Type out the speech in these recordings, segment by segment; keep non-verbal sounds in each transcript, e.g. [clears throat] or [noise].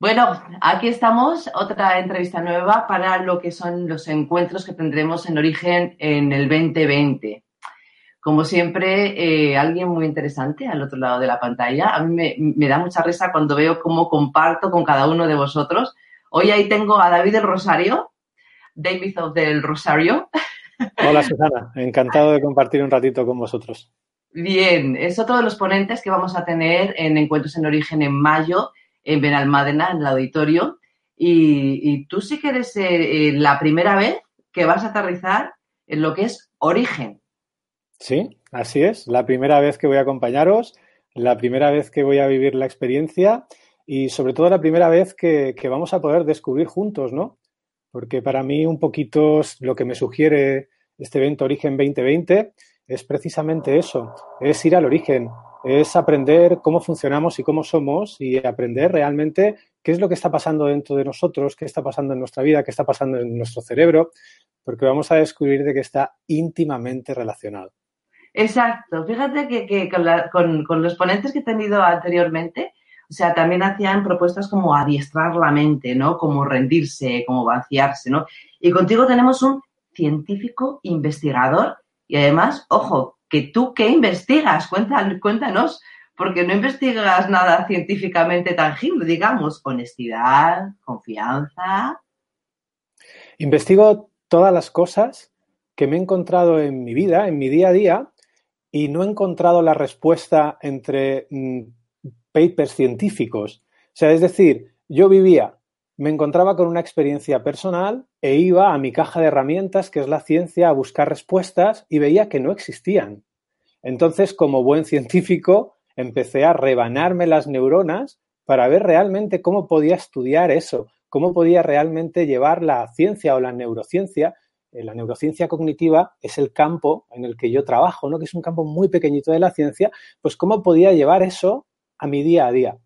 Bueno, aquí estamos, otra entrevista nueva para lo que son los encuentros que tendremos en origen en el 2020. Como siempre, eh, alguien muy interesante al otro lado de la pantalla. A mí me, me, da mucha risa cuando veo cómo comparto con cada uno de vosotros. Hoy ahí tengo a David del Rosario, David of del Rosario. Hola [laughs] Susana, encantado de compartir un ratito con vosotros. Bien, es otro de los ponentes que vamos a tener en Encuentros en Origen en mayo en Benalmádena, en el auditorio. Y, tú sí que eres eh, eh, la primera vez que vas a aterrizar en lo que es origen. Sí, así es. La primera vez que voy a acompañaros, la primera vez que voy a vivir la experiencia y sobre todo la primera vez que, que vamos a poder descubrir juntos, ¿no? Porque para mí un poquito lo que me sugiere este evento Origen 2020 es precisamente eso, es ir al origen, es aprender cómo funcionamos y cómo somos y aprender realmente qué es lo que está pasando dentro de nosotros, qué está pasando en nuestra vida, qué está pasando en nuestro cerebro, porque vamos a descubrir de que está íntimamente relacionado. Exacto. Fíjate que, con, con, los ponentes que he tenido anteriormente, o sea, también hacían propuestas como adiestrar la mente, ¿no? Como rendirse, como vaciarse, ¿no? Y contigo tenemos un científico investigador y además, ojo, que tú qué investigas, cuéntanos, porque no investigas nada científicamente tangible, digamos, honestidad, confianza. Investigo todas las cosas que me he encontrado en mi vida, en mi día a día, y no he encontrado la respuesta entre mm, papers científicos. O sea, es decir, yo vivía, me encontraba con una experiencia personal e iba a mi caja de herramientas, que es la ciencia, a buscar respuestas y veía que no existían. Entonces, como buen científico, empecé a rebanarme las neuronas para ver realmente cómo podía estudiar eso, cómo podía realmente llevar la ciencia o la neurociencia. Eh, la neurociencia cognitiva es el campo en el que yo trabajo, ¿no? que es un campo muy pequeñito de la ciencia, pues cómo podía llevar eso a mi día a día.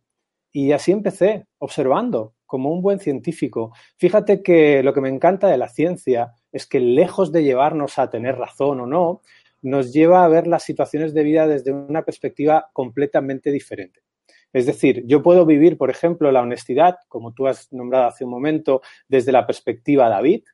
Y así empecé, observando, como un buen científico. Fíjate que lo que me encanta de la ciencia es que lejos de llevarnos a tener razón o no, nos lleva a ver las situaciones de vida desde una perspectiva completamente diferente. Es decir, yo puedo vivir, por ejemplo, la honestidad, como tú has nombrado hace un momento, desde la perspectiva David.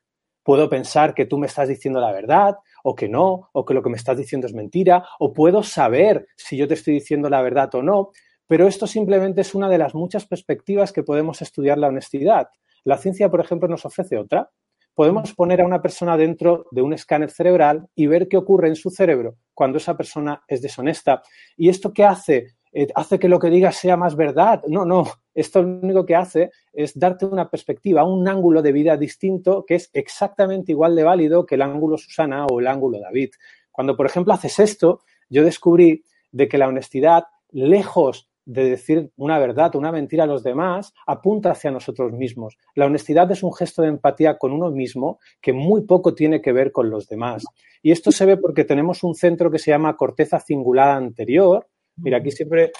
Puedo pensar que tú me estás diciendo la verdad o que no, o que lo que me estás diciendo es mentira, o puedo saber si yo te estoy diciendo la verdad o no, pero esto simplemente es una de las muchas perspectivas que podemos estudiar la honestidad. La ciencia, por ejemplo, nos ofrece otra. Podemos poner a una persona dentro de un escáner cerebral y ver qué ocurre en su cerebro cuando esa persona es deshonesta. ¿Y esto qué hace? Eh, ¿Hace que lo que diga sea más verdad? No, no. Esto lo único que hace es darte una perspectiva, un ángulo de vida distinto que es exactamente igual de válido que el ángulo Susana o el ángulo David. Cuando, por ejemplo, haces esto, yo descubrí de que la honestidad, lejos de decir una verdad o una mentira a los demás apunta hacia nosotros mismos. La honestidad es un gesto de empatía con uno mismo que muy poco tiene que ver con los demás. Y esto se ve porque tenemos un centro que se llama corteza cingulada anterior. Mira, aquí siempre,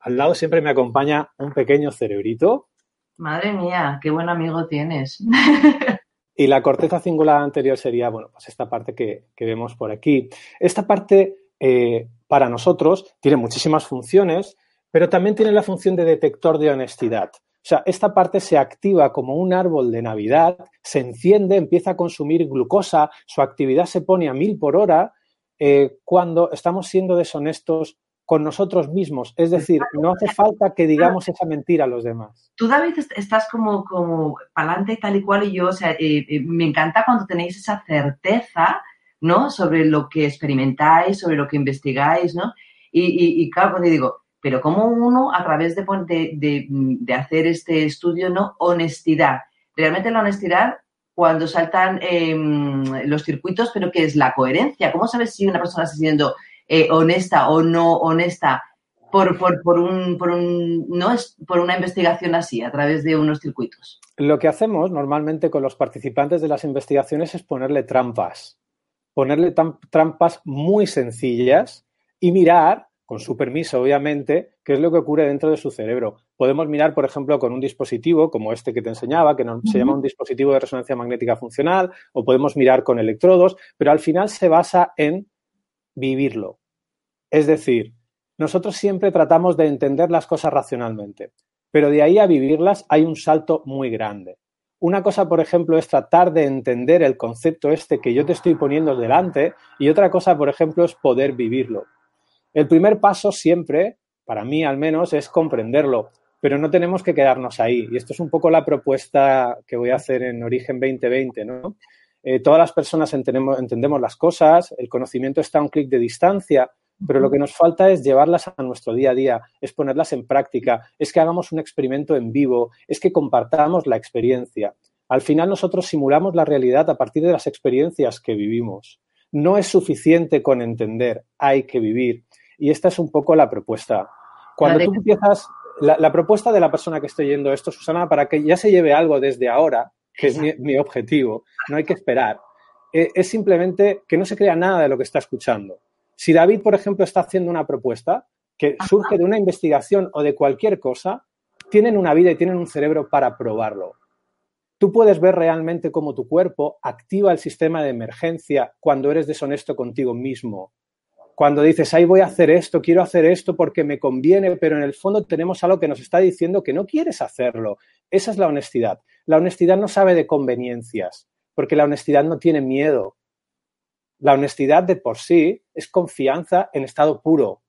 al lado siempre me acompaña un pequeño cerebrito. Madre mía, qué buen amigo tienes. Y la corteza cingulada anterior sería, bueno, pues esta parte que, vemos por aquí. Esta parte, eh, para nosotros, tiene muchísimas funciones, pero también tiene la función de detector de honestidad. O sea, esta parte se activa como un árbol de Navidad, se enciende, empieza a consumir glucosa, su actividad se pone a mil por hora eh, cuando estamos siendo deshonestos con nosotros mismos. Es decir, no hace falta que digamos esa mentira a los demás. Tú, David, estás como, como adelante tal y cual y yo, o sea, eh, eh, me encanta cuando tenéis esa certeza, ¿no? Sobre lo que experimentáis, sobre lo que investigáis, ¿no? Y, y, y claro, cuando digo, pero como uno, a través de, de, de, hacer este estudio, ¿no? Honestidad. Realmente la honestidad, cuando saltan em, los circuitos, pero ¿qué es la coherencia? ¿Cómo sabes si una persona está siendo eh, honesta o no honesta? por, por, un, por, un, ¿no? es por una investigación así, a través de unos circuitos? Lo que hacemos normalmente con los participantes de las investigaciones es ponerle trampas. Ponerle trampas muy sencillas y mirar, con su permiso obviamente, qué es lo que ocurre dentro de su cerebro. Podemos mirar, por ejemplo, con un dispositivo como este que te enseñaba, que se llama un dispositivo de resonancia magnética funcional, o podemos mirar con electrodos, pero al final se basa en vivirlo. Es decir, nosotros siempre tratamos de entender las cosas racionalmente, pero de ahí a vivirlas hay un salto muy grande. Una cosa, por ejemplo, es tratar de entender el concepto este que yo te estoy poniendo delante y otra cosa, por ejemplo, es poder vivirlo. El primer paso siempre, para mí al menos, es comprenderlo, pero no tenemos que quedarnos ahí. Y esto es un poco la propuesta que voy a hacer en Origen 2020, ¿no? Eh, todas las personas entendemos, entendemos las cosas, el conocimiento está a un clic de distancia, pero lo que nos falta es llevarlas a nuestro día a día, es ponerlas en práctica, es que hagamos un experimento en vivo, es que compartamos la experiencia. Al final nosotros simulamos la realidad a partir de las experiencias que vivimos. No es suficiente con entender, hay que vivir. Y esta es un poco la propuesta. Cuando tú empiezas, la, propuesta de la persona que estoy yendo esto, Susana, para que ya se lleve algo desde ahora, que es mi, objetivo, no hay que esperar, eh, es simplemente que no se crea nada de lo que está escuchando si David, por ejemplo, está haciendo una propuesta que surge de una investigación o de cualquier cosa, tienen una vida y tienen un cerebro para probarlo. Tú puedes ver realmente cómo tu cuerpo activa el sistema de emergencia cuando eres deshonesto contigo mismo. Cuando dices, ay, voy a hacer esto, quiero hacer esto porque me conviene, pero en el fondo tenemos algo que nos está diciendo que no quieres hacerlo. Esa es la honestidad. La honestidad no sabe de conveniencias, porque la honestidad no tiene miedo. La honestidad de por sí es confianza en estado puro.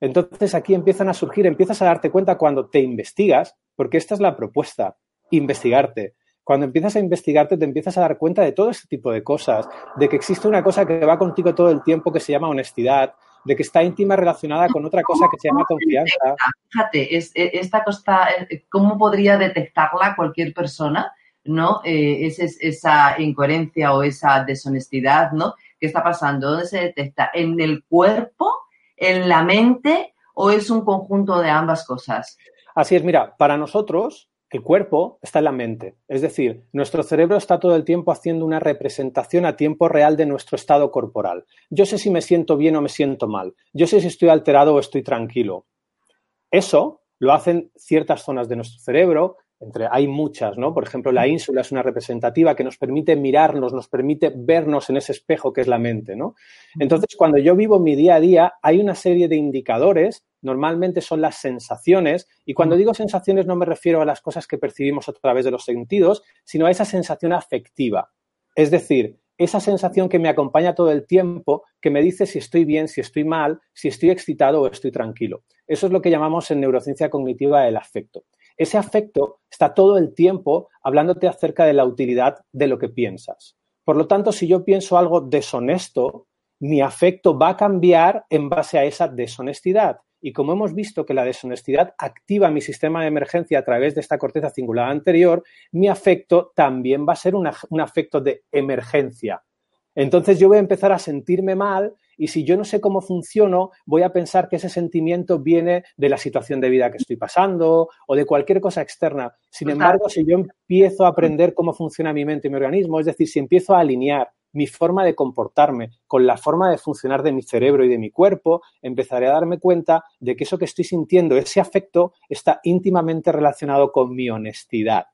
Entonces aquí empiezan a surgir, empiezas a darte cuenta cuando te investigas, porque esta es la propuesta, investigarte. Cuando empiezas a investigarte te empiezas a dar cuenta de todo este tipo de cosas, de que existe una cosa que va contigo todo el tiempo que se llama honestidad, de que está íntima relacionada con otra cosa que se llama confianza. Fíjate, es, e, esta cosa, eh, ¿cómo podría detectarla cualquier persona? ¿No? Eh, es, esa incoherencia o esa deshonestidad, ¿no? ¿Qué está pasando? ¿Dónde se detecta? ¿En el cuerpo? ¿En la mente? ¿O es un conjunto de ambas cosas? Así es, mira, para nosotros el cuerpo está en la mente. Es decir, nuestro cerebro está todo el tiempo haciendo una representación a tiempo real de nuestro estado corporal. Yo sé si me siento bien o me siento mal. Yo sé si estoy alterado o estoy tranquilo. Eso lo hacen ciertas zonas de nuestro cerebro, hay muchas, ¿no? Por ejemplo, la ínsula es una representativa que nos permite mirarnos, nos permite vernos en ese espejo que es la mente, ¿no? Entonces, cuando yo vivo mi día a día, hay una serie de indicadores, normalmente son las sensaciones, y cuando digo sensaciones no me refiero a las cosas que percibimos a través de los sentidos, sino a esa sensación afectiva. Es decir, esa sensación que me acompaña todo el tiempo, que me dice si estoy bien, si estoy mal, si estoy excitado o estoy tranquilo. Eso es lo que llamamos en neurociencia cognitiva el afecto. Ese afecto está todo el tiempo hablándote acerca de la utilidad de lo que piensas. Por lo tanto, si yo pienso algo deshonesto, mi afecto va a cambiar en base a esa deshonestidad. Y como hemos visto que la deshonestidad activa mi sistema de emergencia a través de esta corteza cingulada anterior, mi afecto también va a ser un afecto de emergencia. Entonces yo voy a empezar a sentirme mal y si yo no sé cómo funciono, voy a pensar que ese sentimiento viene de la situación de vida que estoy pasando o de cualquier cosa externa. Sin embargo, si yo empiezo a aprender cómo funciona mi mente y mi organismo, es decir, si empiezo a alinear mi forma de comportarme con la forma de funcionar de mi cerebro y de mi cuerpo, empezaré a darme cuenta de que eso que estoy sintiendo, ese afecto, está íntimamente relacionado con mi honestidad.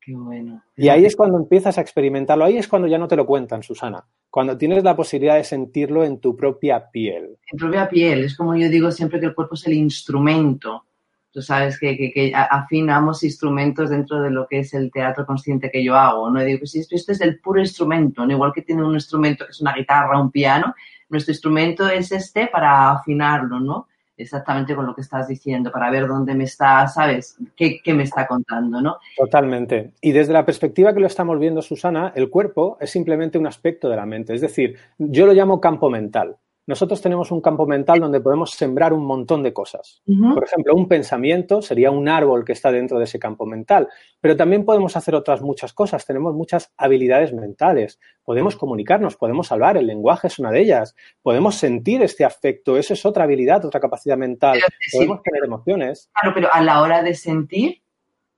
Qué bueno. Y ahí es cuando empiezas a experimentarlo, ahí es cuando ya no te lo cuentan, Susana, cuando tienes la posibilidad de sentirlo en tu propia piel. En propia piel, es como yo digo siempre que el cuerpo es el instrumento. Tú sabes que, afinamos instrumentos dentro de lo que es el teatro consciente que yo hago, ¿no? digo, pues esto es el puro instrumento, ¿no? igual que tiene un instrumento que es una guitarra, un piano, nuestro instrumento es este para afinarlo, ¿no? exactamente con lo que estás diciendo, para ver dónde me está, ¿sabes? ¿Qué, me está contando, no? Totalmente. Y desde la perspectiva que lo estamos viendo, Susana, el cuerpo es simplemente un aspecto de la mente. Es decir, yo lo llamo campo mental. Nosotros tenemos un campo mental donde podemos sembrar un montón de cosas. Por ejemplo, un pensamiento sería un árbol que está dentro de ese campo mental, pero también podemos hacer otras muchas cosas. Tenemos muchas habilidades mentales. Podemos comunicarnos, podemos hablar, el lenguaje es una de ellas. Podemos sentir este afecto, eso es otra habilidad, otra capacidad mental. podemos tener emociones. Claro, pero a la hora de sentir,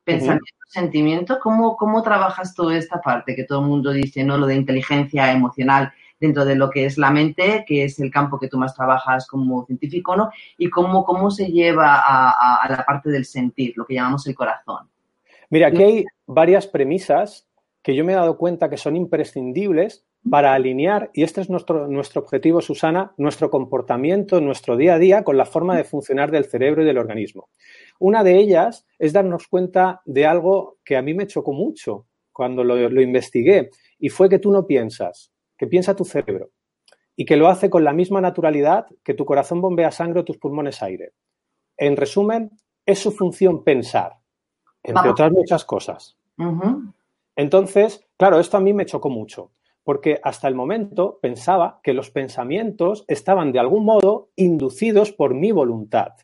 pensamiento, sentimiento, ¿cómo, ¿cómo trabajas toda esta parte que todo el mundo dice, ¿no? Lo de inteligencia emocional dentro de lo que es la mente, que es el campo que tú más trabajas como científico, ¿no? Y cómo, cómo se lleva a, la parte del sentir, lo que llamamos el corazón. Mira, aquí hay varias premisas que yo me he dado cuenta que son imprescindibles para alinear, y este es nuestro, nuestro objetivo, Susana, nuestro comportamiento, nuestro día a día con la forma de funcionar del cerebro y del organismo. Una de ellas es darnos cuenta de algo que a mí me chocó mucho cuando lo, lo investigué, y fue que tú no piensas, que piensa tu cerebro y que lo hace con la misma naturalidad que tu corazón bombea sangre o tus pulmones aire. En resumen, es su función pensar, entre otras muchas cosas. Entonces, claro, esto a mí me chocó mucho, porque hasta el momento pensaba que los pensamientos estaban de algún modo inducidos por mi voluntad.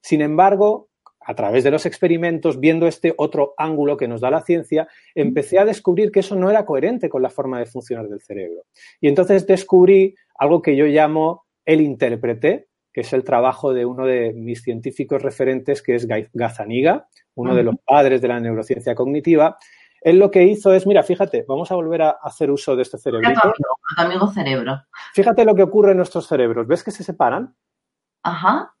Sin embargo, a través de los experimentos, viendo este otro ángulo que nos da la ciencia, empecé a descubrir que eso no era coherente con la forma de funcionar del cerebro. Y entonces descubrí algo que yo llamo el intérprete, que es el trabajo de uno de mis científicos referentes, que es Gazaniga, uno de los padres de la neurociencia cognitiva. Él lo que hizo es, mira, fíjate, vamos a volver a hacer uso de este cerebro. amigo cerebro. Fíjate lo que ocurre en nuestros cerebros. ¿Ves que se separan? Ajá.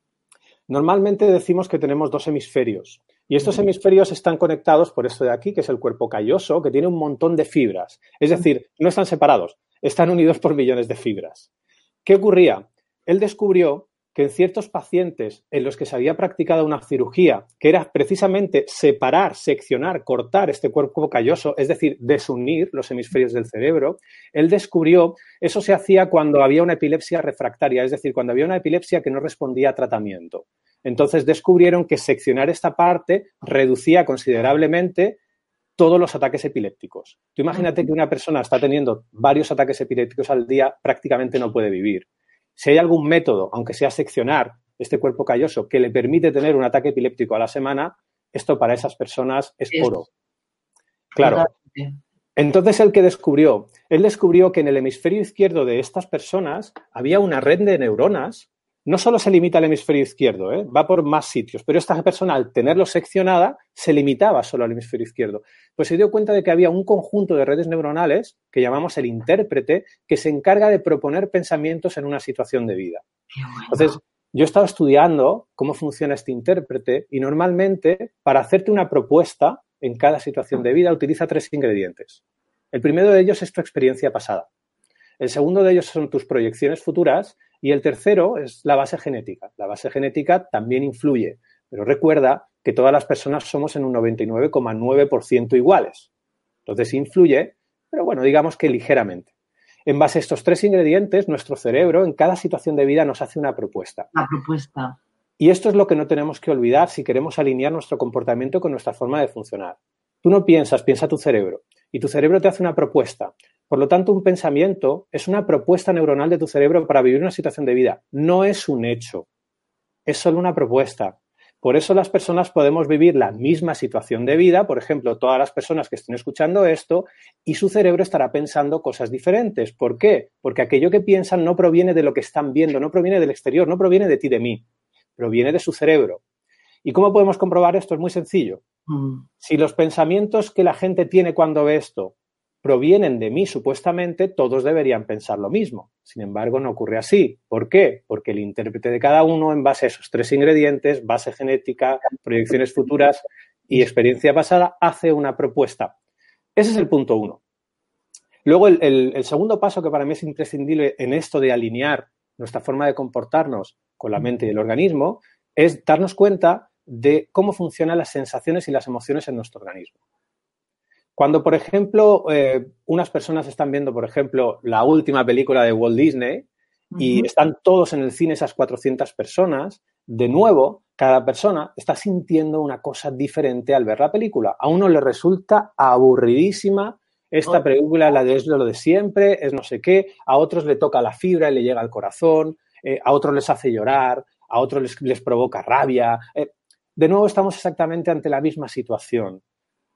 Normalmente decimos que tenemos dos hemisferios y estos hemisferios están conectados por esto de aquí, que es el cuerpo calloso, que tiene un montón de fibras. Es decir, no están separados, están unidos por millones de fibras. ¿Qué ocurría? Él descubrió que en ciertos pacientes en los que se había practicado una cirugía, que era precisamente separar, seccionar, cortar este cuerpo calloso, es decir, desunir los hemisferios del cerebro, él descubrió, eso se hacía cuando había una epilepsia refractaria, es decir, cuando había una epilepsia que no respondía a tratamiento. Entonces descubrieron que seccionar esta parte reducía considerablemente todos los ataques epilépticos. Tú imagínate que una persona está teniendo varios ataques epilépticos al día, prácticamente no puede vivir. Si hay algún método, aunque sea seccionar este cuerpo calloso, que le permite tener un ataque epiléptico a la semana, esto para esas personas es oro. Claro. Entonces, ¿el que descubrió? Él descubrió que en el hemisferio izquierdo de estas personas había una red de neuronas no solo se limita al hemisferio izquierdo, ¿eh? va por más sitios, pero esta persona al tenerlo seccionada se limitaba solo al hemisferio izquierdo. Pues se dio cuenta de que había un conjunto de redes neuronales que llamamos el intérprete que se encarga de proponer pensamientos en una situación de vida. Entonces, yo he estado estudiando cómo funciona este intérprete y normalmente para hacerte una propuesta en cada situación de vida utiliza tres ingredientes. El primero de ellos es tu experiencia pasada. El segundo de ellos son tus proyecciones futuras y el tercero es la base genética. La base genética también influye, pero recuerda que todas las personas somos en un 99,9% iguales. Entonces influye, pero bueno, digamos que ligeramente. En base a estos tres ingredientes, nuestro cerebro en cada situación de vida nos hace una propuesta. Una propuesta. Y esto es lo que no tenemos que olvidar si queremos alinear nuestro comportamiento con nuestra forma de funcionar. Tú no piensas, piensa tu cerebro. Y tu cerebro te hace una propuesta. Por lo tanto, un pensamiento es una propuesta neuronal de tu cerebro para vivir una situación de vida. No es un hecho. Es solo una propuesta. Por eso las personas podemos vivir la misma situación de vida, por ejemplo, todas las personas que estén escuchando esto, y su cerebro estará pensando cosas diferentes. ¿Por qué? Porque aquello que piensan no proviene de lo que están viendo, no proviene del exterior, no proviene de ti, de mí, proviene de su cerebro. ¿Y cómo podemos comprobar esto? Es muy sencillo. Mm. Si los pensamientos que la gente tiene cuando ve esto provienen de mí supuestamente, todos deberían pensar lo mismo. Sin embargo, no ocurre así. ¿Por qué? Porque el intérprete de cada uno, en base a esos tres ingredientes, base genética, proyecciones futuras y experiencia pasada, hace una propuesta. Ese es el punto uno. Luego, el, segundo paso que para mí es imprescindible en esto de alinear nuestra forma de comportarnos con la mente y el organismo es darnos cuenta de cómo funcionan las sensaciones y las emociones en nuestro organismo. Cuando, por ejemplo, eh, unas personas están viendo, por ejemplo, la última película de Walt Disney y están todos en el cine, esas 400 personas, de nuevo, cada persona está sintiendo una cosa diferente al ver la película. A uno le resulta aburridísima esta oh. película, la de es lo de siempre, es no sé qué, a otros le toca la fibra y le llega al corazón, eh, a otros les hace llorar, a otros les, provoca rabia. Eh, de nuevo estamos exactamente ante la misma situación.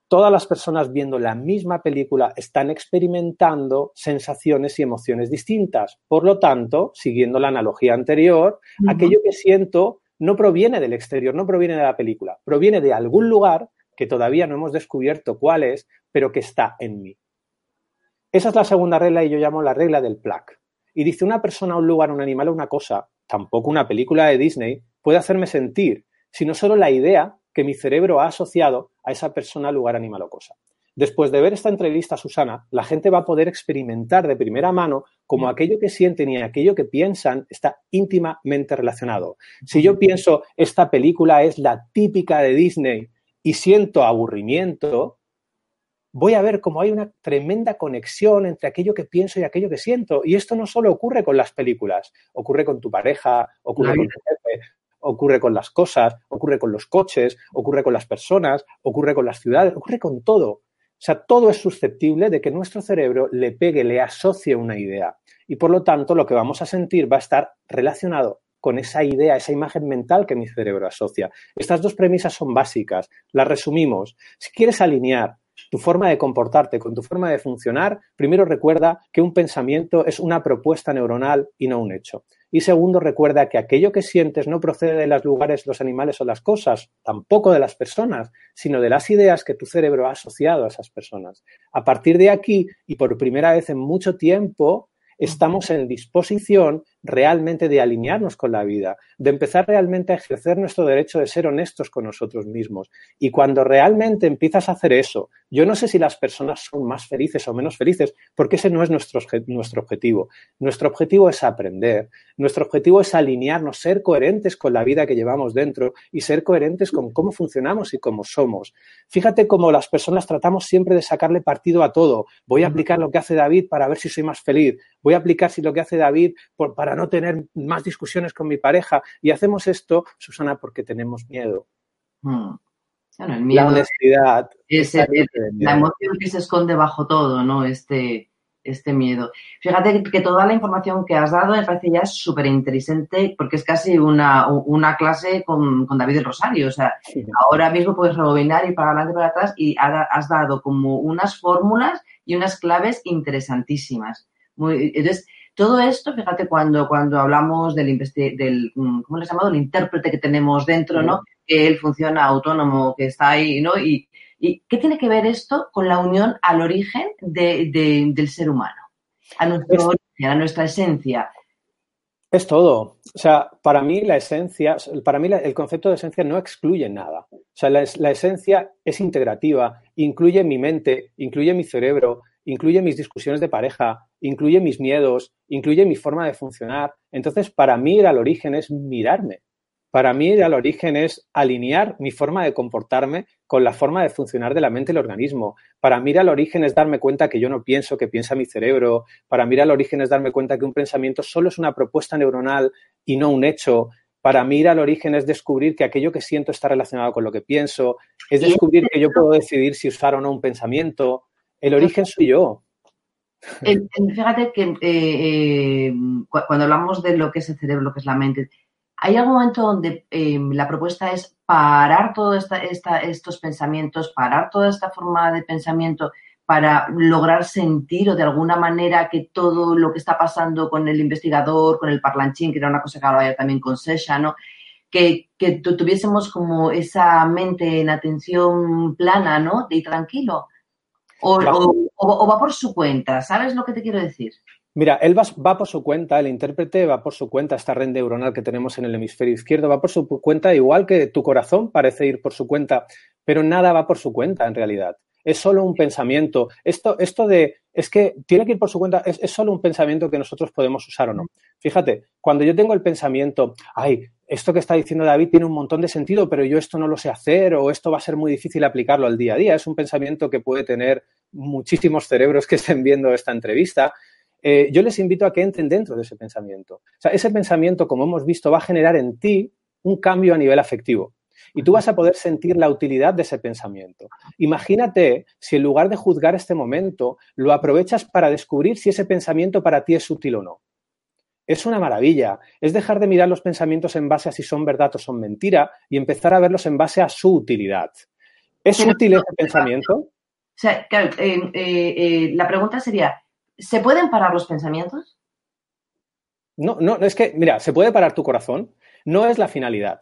Todas las personas viendo la misma película están experimentando sensaciones y emociones distintas. Por lo tanto, siguiendo la analogía anterior, aquello que siento no proviene del exterior, no proviene de la película, proviene de algún lugar que todavía no hemos descubierto cuál es, pero que está en mí. Esa es la segunda regla y yo llamo la regla del plaque. Y dice una persona, un lugar, un animal o una cosa, tampoco una película de Disney, puede hacerme sentir, sino solo la idea que mi cerebro ha asociado a esa persona, lugar, animal o cosa. Después de ver esta entrevista, Susana, la gente va a poder experimentar de primera mano cómo aquello que sienten y aquello que piensan está íntimamente relacionado. Si yo pienso, esta película es la típica de Disney y siento aburrimiento, voy a ver cómo hay una tremenda conexión entre aquello que pienso y aquello que siento. Y esto no solo ocurre con las películas, ocurre con tu pareja, ocurre con tu jefe, ocurre con las cosas, ocurre con los coches, ocurre con las personas, ocurre con las ciudades, ocurre con todo. O sea, todo es susceptible de que nuestro cerebro le pegue, le asocie una idea. Y por lo tanto, lo que vamos a sentir va a estar relacionado con esa idea, esa imagen mental que mi cerebro asocia. Estas dos premisas son básicas. Las resumimos. Si quieres alinear tu forma de comportarte con tu forma de funcionar, primero recuerda que un pensamiento es una propuesta neuronal y no un hecho. Y segundo, recuerda que aquello que sientes no procede de los lugares, los animales o las cosas, tampoco de las personas, sino de las ideas que tu cerebro ha asociado a esas personas. A partir de aquí, y por primera vez en mucho tiempo, estamos en disposición realmente de alinearnos con la vida, de empezar realmente a ejercer nuestro derecho de ser honestos con nosotros mismos. Y cuando realmente empiezas a hacer eso, yo no sé si las personas son más felices o menos felices, porque ese no es nuestro, nuestro objetivo. Nuestro objetivo es aprender, nuestro objetivo es alinearnos, ser coherentes con la vida que llevamos dentro y ser coherentes con cómo funcionamos y cómo somos. Fíjate cómo las personas tratamos siempre de sacarle partido a todo. Voy a aplicar lo que hace David para ver si soy más feliz. Voy a aplicar si lo que hace David para no tener más discusiones con mi pareja. Y hacemos esto, Susana, porque tenemos miedo. Hmm. el miedo la honestidad. Es la emoción que se esconde bajo todo, ¿no? Este, este miedo. Fíjate que toda la información que has dado me parece ya súper interesante porque es casi una, clase con, David Rosario. O sea, ahora mismo puedes rebobinar y para adelante y para atrás y has dado como unas fórmulas y unas claves interesantísimas. Muy, entonces, todo esto, fíjate, cuando, cuando hablamos del, del, mm, ¿cómo le llamado? El intérprete que tenemos dentro, ¿no? Que él funciona autónomo, que está ahí, ¿no? Y, y ¿qué tiene que ver esto con la unión al origen del ser humano? A, nuestro origen, a nuestra esencia. Es todo. O sea, para mí la esencia, para mí el concepto de esencia no excluye nada. O sea, la, la, esencia es integrativa, incluye mi mente, incluye mi cerebro, incluye mis discusiones de pareja, incluye mis miedos, incluye mi forma de funcionar. Entonces, para mí ir al origen es mirarme. Para mí ir al origen es alinear mi forma de comportarme con la forma de funcionar de la mente y el organismo. Para mí ir al origen es darme cuenta que yo no pienso, que piensa mi cerebro. Para mí ir al origen es darme cuenta que un pensamiento solo es una propuesta neuronal y no un hecho. Para mí ir al origen es descubrir que aquello que siento está relacionado con lo que pienso. Es descubrir que yo puedo decidir si usar o no un pensamiento. El origen soy yo. fíjate que eh, eh, cuando hablamos de lo que es el cerebro, lo que es la mente, hay algún momento donde eh, la propuesta es parar todos estos pensamientos, parar toda esta forma de pensamiento para lograr sentir o de alguna manera que todo lo que está pasando con el investigador, con el parlanchín, que era una cosa que ahora también con Sesha. Que, que tuviésemos como esa mente en atención plana, ¿no? Y tranquilo. O, va por su cuenta, ¿sabes lo que te quiero decir? Mira, él va, por su cuenta, el intérprete va por su cuenta, esta red neuronal que tenemos en el hemisferio izquierdo va por su cuenta, igual que tu corazón parece ir por su cuenta, pero nada va por su cuenta en realidad. Es solo un pensamiento. Esto, esto de, es que tiene que ir por su cuenta, es, solo un pensamiento que nosotros podemos usar o no. Fíjate, cuando yo tengo el pensamiento, ay, esto que está diciendo David tiene un montón de sentido, pero yo esto no lo sé hacer o esto va a ser muy difícil aplicarlo al día a día. Es un pensamiento que puede tener muchísimos cerebros que estén viendo esta entrevista. Eh, yo les invito a que entren dentro de ese pensamiento. O sea, ese pensamiento, como hemos visto, va a generar en ti un cambio a nivel afectivo. Y tú vas a poder sentir la utilidad de ese pensamiento. Imagínate si en lugar de juzgar este momento, lo aprovechas para descubrir si ese pensamiento para ti es útil o no. es una maravilla. Es dejar de mirar los pensamientos en base a si son verdad o son mentira y empezar a verlos en base a su utilidad. ¿Es útil ese pensamiento? O sea, eh, eh, eh, la pregunta sería, ¿se pueden parar los pensamientos? No, no, es que, mira, se puede parar tu corazón, no es la finalidad.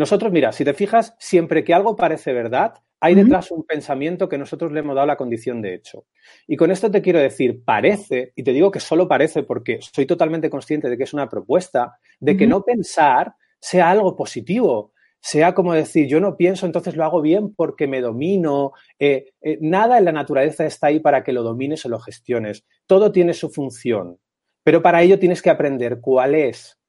Nosotros, mira, si te fijas, siempre que algo parece verdad, hay detrás un pensamiento que nosotros le hemos dado la condición de hecho. Y con esto te quiero decir, parece, y te digo que solo parece porque soy totalmente consciente de que es una propuesta, de que no pensar sea algo positivo, sea como decir, yo no pienso, entonces lo hago bien porque me domino. Eh, eh, nada en la naturaleza está ahí para que lo domines o lo gestiones. Todo tiene su función. Pero para ello tienes que aprender cuál es.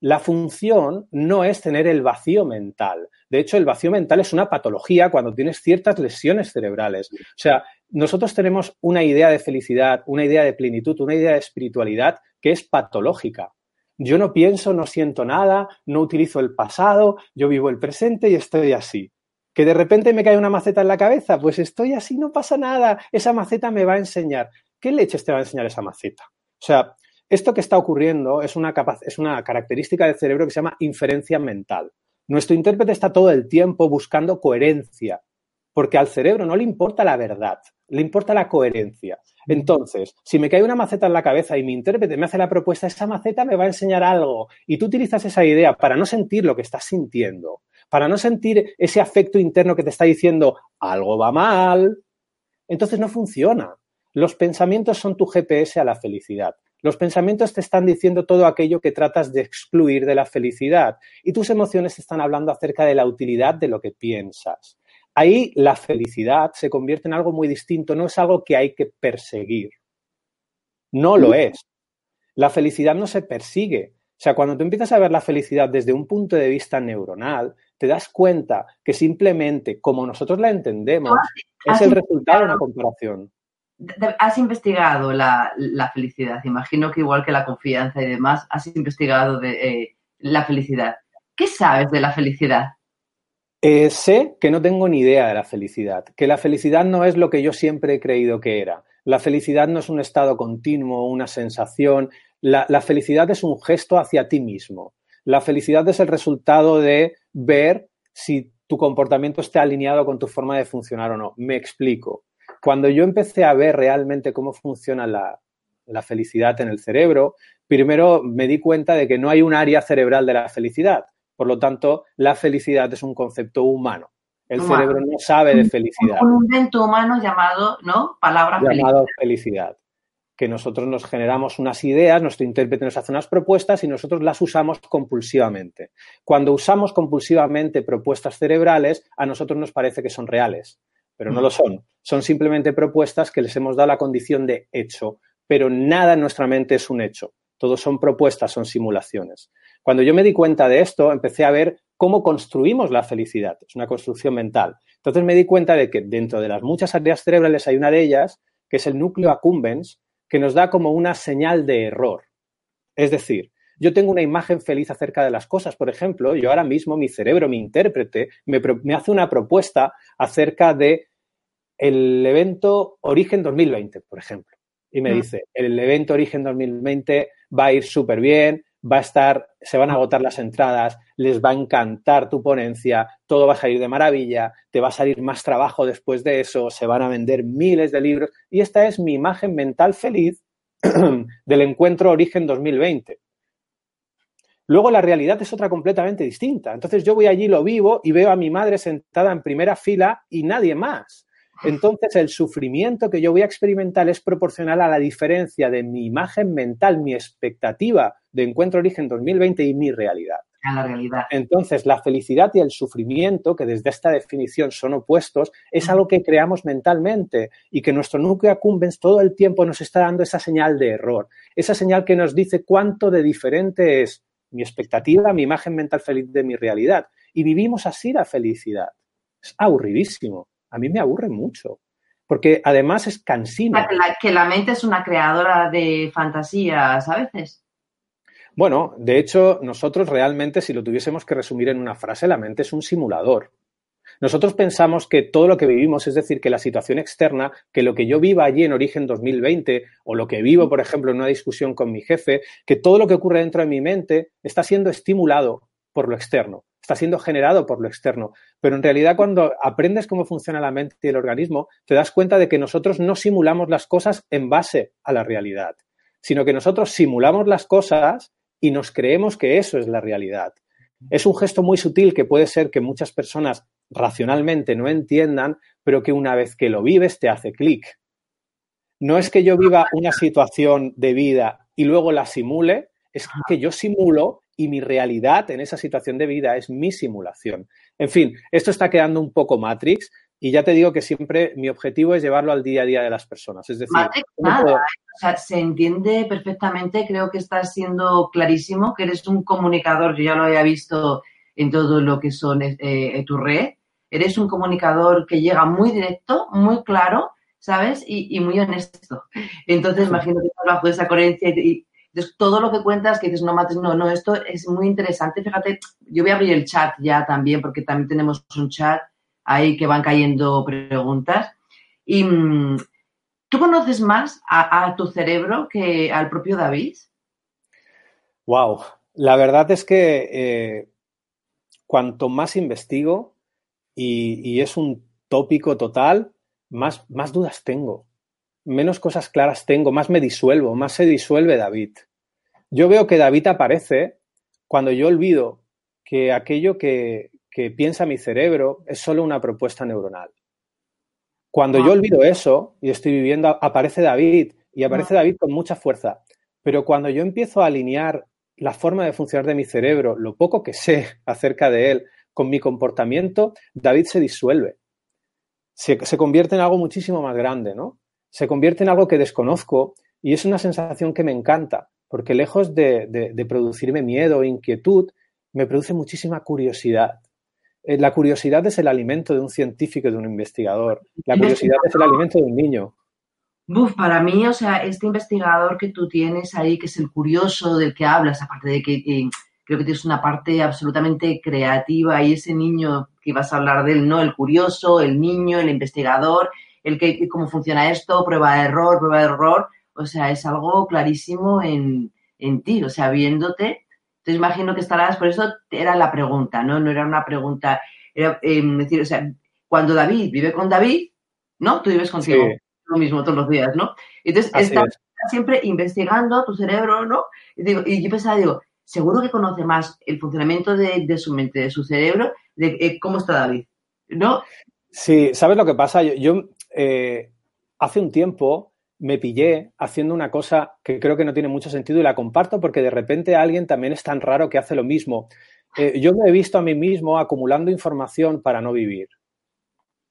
La función no es tener el vacío mental. De hecho, el vacío mental es una patología cuando tienes ciertas lesiones cerebrales. O sea, nosotros tenemos una idea de felicidad, una idea de plenitud, una idea de espiritualidad que es patológica. Yo no pienso, no siento nada, no utilizo el pasado, yo vivo el presente y estoy así. Que de repente me cae una maceta en la cabeza, pues estoy así, no pasa nada, esa maceta me va a enseñar. ¿Qué leches te va a enseñar esa maceta? O sea, esto que está ocurriendo es una, es una característica del cerebro que se llama inferencia mental. Nuestro intérprete está todo el tiempo buscando coherencia, porque al cerebro no le importa la verdad, le importa la coherencia. Entonces, si me cae una maceta en la cabeza y mi intérprete me hace la propuesta, esa maceta me va a enseñar algo y tú utilizas esa idea para no sentir lo que estás sintiendo, para no sentir ese afecto interno que te está diciendo algo va mal, entonces no funciona. Los pensamientos son tu GPS a la felicidad. Los pensamientos te están diciendo todo aquello que tratas de excluir de la felicidad y tus emociones están hablando acerca de la utilidad de lo que piensas. Ahí la felicidad se convierte en algo muy distinto, no es algo que hay que perseguir. No lo es. La felicidad no se persigue. O sea, cuando tú empiezas a ver la felicidad desde un punto de vista neuronal, te das cuenta que simplemente como nosotros la entendemos, es el resultado de una comparación. Has investigado la, felicidad, imagino que igual que la confianza y demás, has investigado de, eh, la felicidad. ¿Qué sabes de la felicidad? Eh, sé que no tengo ni idea de la felicidad, que la felicidad no es lo que yo siempre he creído que era. La felicidad no es un estado continuo, una sensación. La, la felicidad es un gesto hacia ti mismo. La felicidad es el resultado de ver si tu comportamiento está alineado con tu forma de funcionar o no. Me explico. Cuando yo empecé a ver realmente cómo funciona la, la felicidad en el cerebro, primero me di cuenta de que no hay un área cerebral de la felicidad. Por lo tanto, la felicidad es un concepto humano. El cerebro no sabe de felicidad. Un invento humano llamado, ¿no? Palabra llamado felicidad. Que nosotros nos generamos unas ideas, nuestro intérprete nos hace unas propuestas y nosotros las usamos compulsivamente. Cuando usamos compulsivamente propuestas cerebrales, a nosotros nos parece que son reales, pero no lo son. Son simplemente propuestas que les hemos dado la condición de hecho, pero nada en nuestra mente es un hecho. Todos son propuestas, son simulaciones. Cuando yo me di cuenta de esto, empecé a ver cómo construimos la felicidad. Es una construcción mental. Entonces me di cuenta de que dentro de las muchas áreas cerebrales hay una de ellas, que es el núcleo accumbens, que nos da como una señal de error. Es decir, yo tengo una imagen feliz acerca de las cosas. Por ejemplo, yo ahora mismo, mi cerebro, mi intérprete, me, me hace una propuesta acerca de el evento Origen 2020, por ejemplo. Y me mm. dice, el evento Origen 2020 va a ir súper bien, va a estar, se van a agotar las entradas, les va a encantar tu ponencia, todo va a salir de maravilla, te va a salir más trabajo después de eso, se van a vender miles de libros. Y esta es mi imagen mental feliz [clears throat] del encuentro Origen 2020. Luego la realidad es otra completamente distinta. Entonces yo voy allí, lo vivo y veo a mi madre sentada en primera fila y nadie más. Entonces, el sufrimiento que yo voy a experimentar es proporcional a la diferencia de mi imagen mental, mi expectativa de Encuentro Origen 2020 y mi realidad. A la realidad. Entonces, la felicidad y el sufrimiento, que desde esta definición son opuestos, es algo que creamos mentalmente y que nuestro núcleo accumbens todo el tiempo nos está dando esa señal de error, esa señal que nos dice cuánto de diferente es mi expectativa, mi imagen mental feliz de mi realidad. Y vivimos así la felicidad. Es aburridísimo a mí me aburre mucho. Porque además es cansino. Que la, mente es una creadora de fantasías a veces. Bueno, de hecho, nosotros realmente, si lo tuviésemos que resumir en una frase, la mente es un simulador. Nosotros pensamos que todo lo que vivimos, es decir, que la situación externa, que lo que yo viva allí en Origen 2020 o lo que vivo, por ejemplo, en una discusión con mi jefe, que todo lo que ocurre dentro de mi mente está siendo estimulado por lo externo, está siendo generado por lo externo. Pero en realidad cuando aprendes cómo funciona la mente y el organismo, te das cuenta de que nosotros no simulamos las cosas en base a la realidad, sino que nosotros simulamos las cosas y nos creemos que eso es la realidad. Es un gesto muy sutil que puede ser que muchas personas racionalmente no entiendan, pero que una vez que lo vives te hace clic. No es que yo viva una situación de vida y luego la simule, es que yo simulo y mi realidad en esa situación de vida es mi simulación. En fin, esto está quedando un poco Matrix, y ya te digo que siempre mi objetivo es llevarlo al día a día de las personas. Es decir, nada, o sea, se entiende perfectamente, creo que estás siendo clarísimo, que eres un comunicador, yo ya lo había visto en todo lo que son eh, tu red, eres un comunicador que llega muy directo, muy claro, ¿sabes? Y, muy honesto. Entonces, imagino que estás bajo esa coherencia y, todo lo que cuentas, que dices, no, mates, no, no, esto es muy interesante. Fíjate, yo voy a abrir el chat ya también, porque también tenemos un chat ahí que van cayendo preguntas. Y mm, ¿tú conoces más a, tu cerebro que al propio David? Wow, la verdad es que eh, cuanto más investigo, y, es un tópico total, más, más dudas tengo, menos cosas claras tengo, más me disuelvo, más se disuelve David. Yo veo que David aparece cuando yo olvido que aquello que, que piensa mi cerebro es solo una propuesta neuronal. Cuando yo olvido eso y estoy viviendo, aparece David y aparece David con mucha fuerza. Pero cuando yo empiezo a alinear la forma de funcionar de mi cerebro, lo poco que sé acerca de él, con mi comportamiento, David se disuelve. Se, convierte en algo muchísimo más grande, ¿no? Se convierte en algo que desconozco y es una sensación que me encanta, porque lejos de, de producirme miedo o inquietud, me produce muchísima curiosidad. Eh, la curiosidad es el alimento de un científico, de un investigador. La curiosidad es el alimento de un niño. Buf, para mí, o sea, este investigador que tú tienes ahí, que es el curioso del que hablas, aparte de que eh, creo que tienes una parte absolutamente creativa y ese niño que vas a hablar de él, ¿no? El curioso, el niño, el investigador, el que, cómo funciona esto, prueba de error, prueba de error, o sea, es algo clarísimo en, en ti, o sea, viéndote, entonces imagino que estarás, por eso era la pregunta, ¿no? No era una pregunta, era em, decir, o sea, cuando David vive con David, ¿no? Tú vives contigo lo mismo todos los días, ¿no? Entonces estás siempre investigando tu cerebro, ¿no? Y, digo, y yo pensaba, digo, seguro que conoce más el funcionamiento de, su mente, de su cerebro, de eh, cómo está David, ¿no? Sí, ¿sabes lo que pasa? Yo, eh, hace un tiempo me pillé haciendo una cosa que creo que no tiene mucho sentido y la comparto porque de repente alguien también es tan raro que hace lo mismo. Eh, yo me he visto a mí mismo acumulando información para no vivir.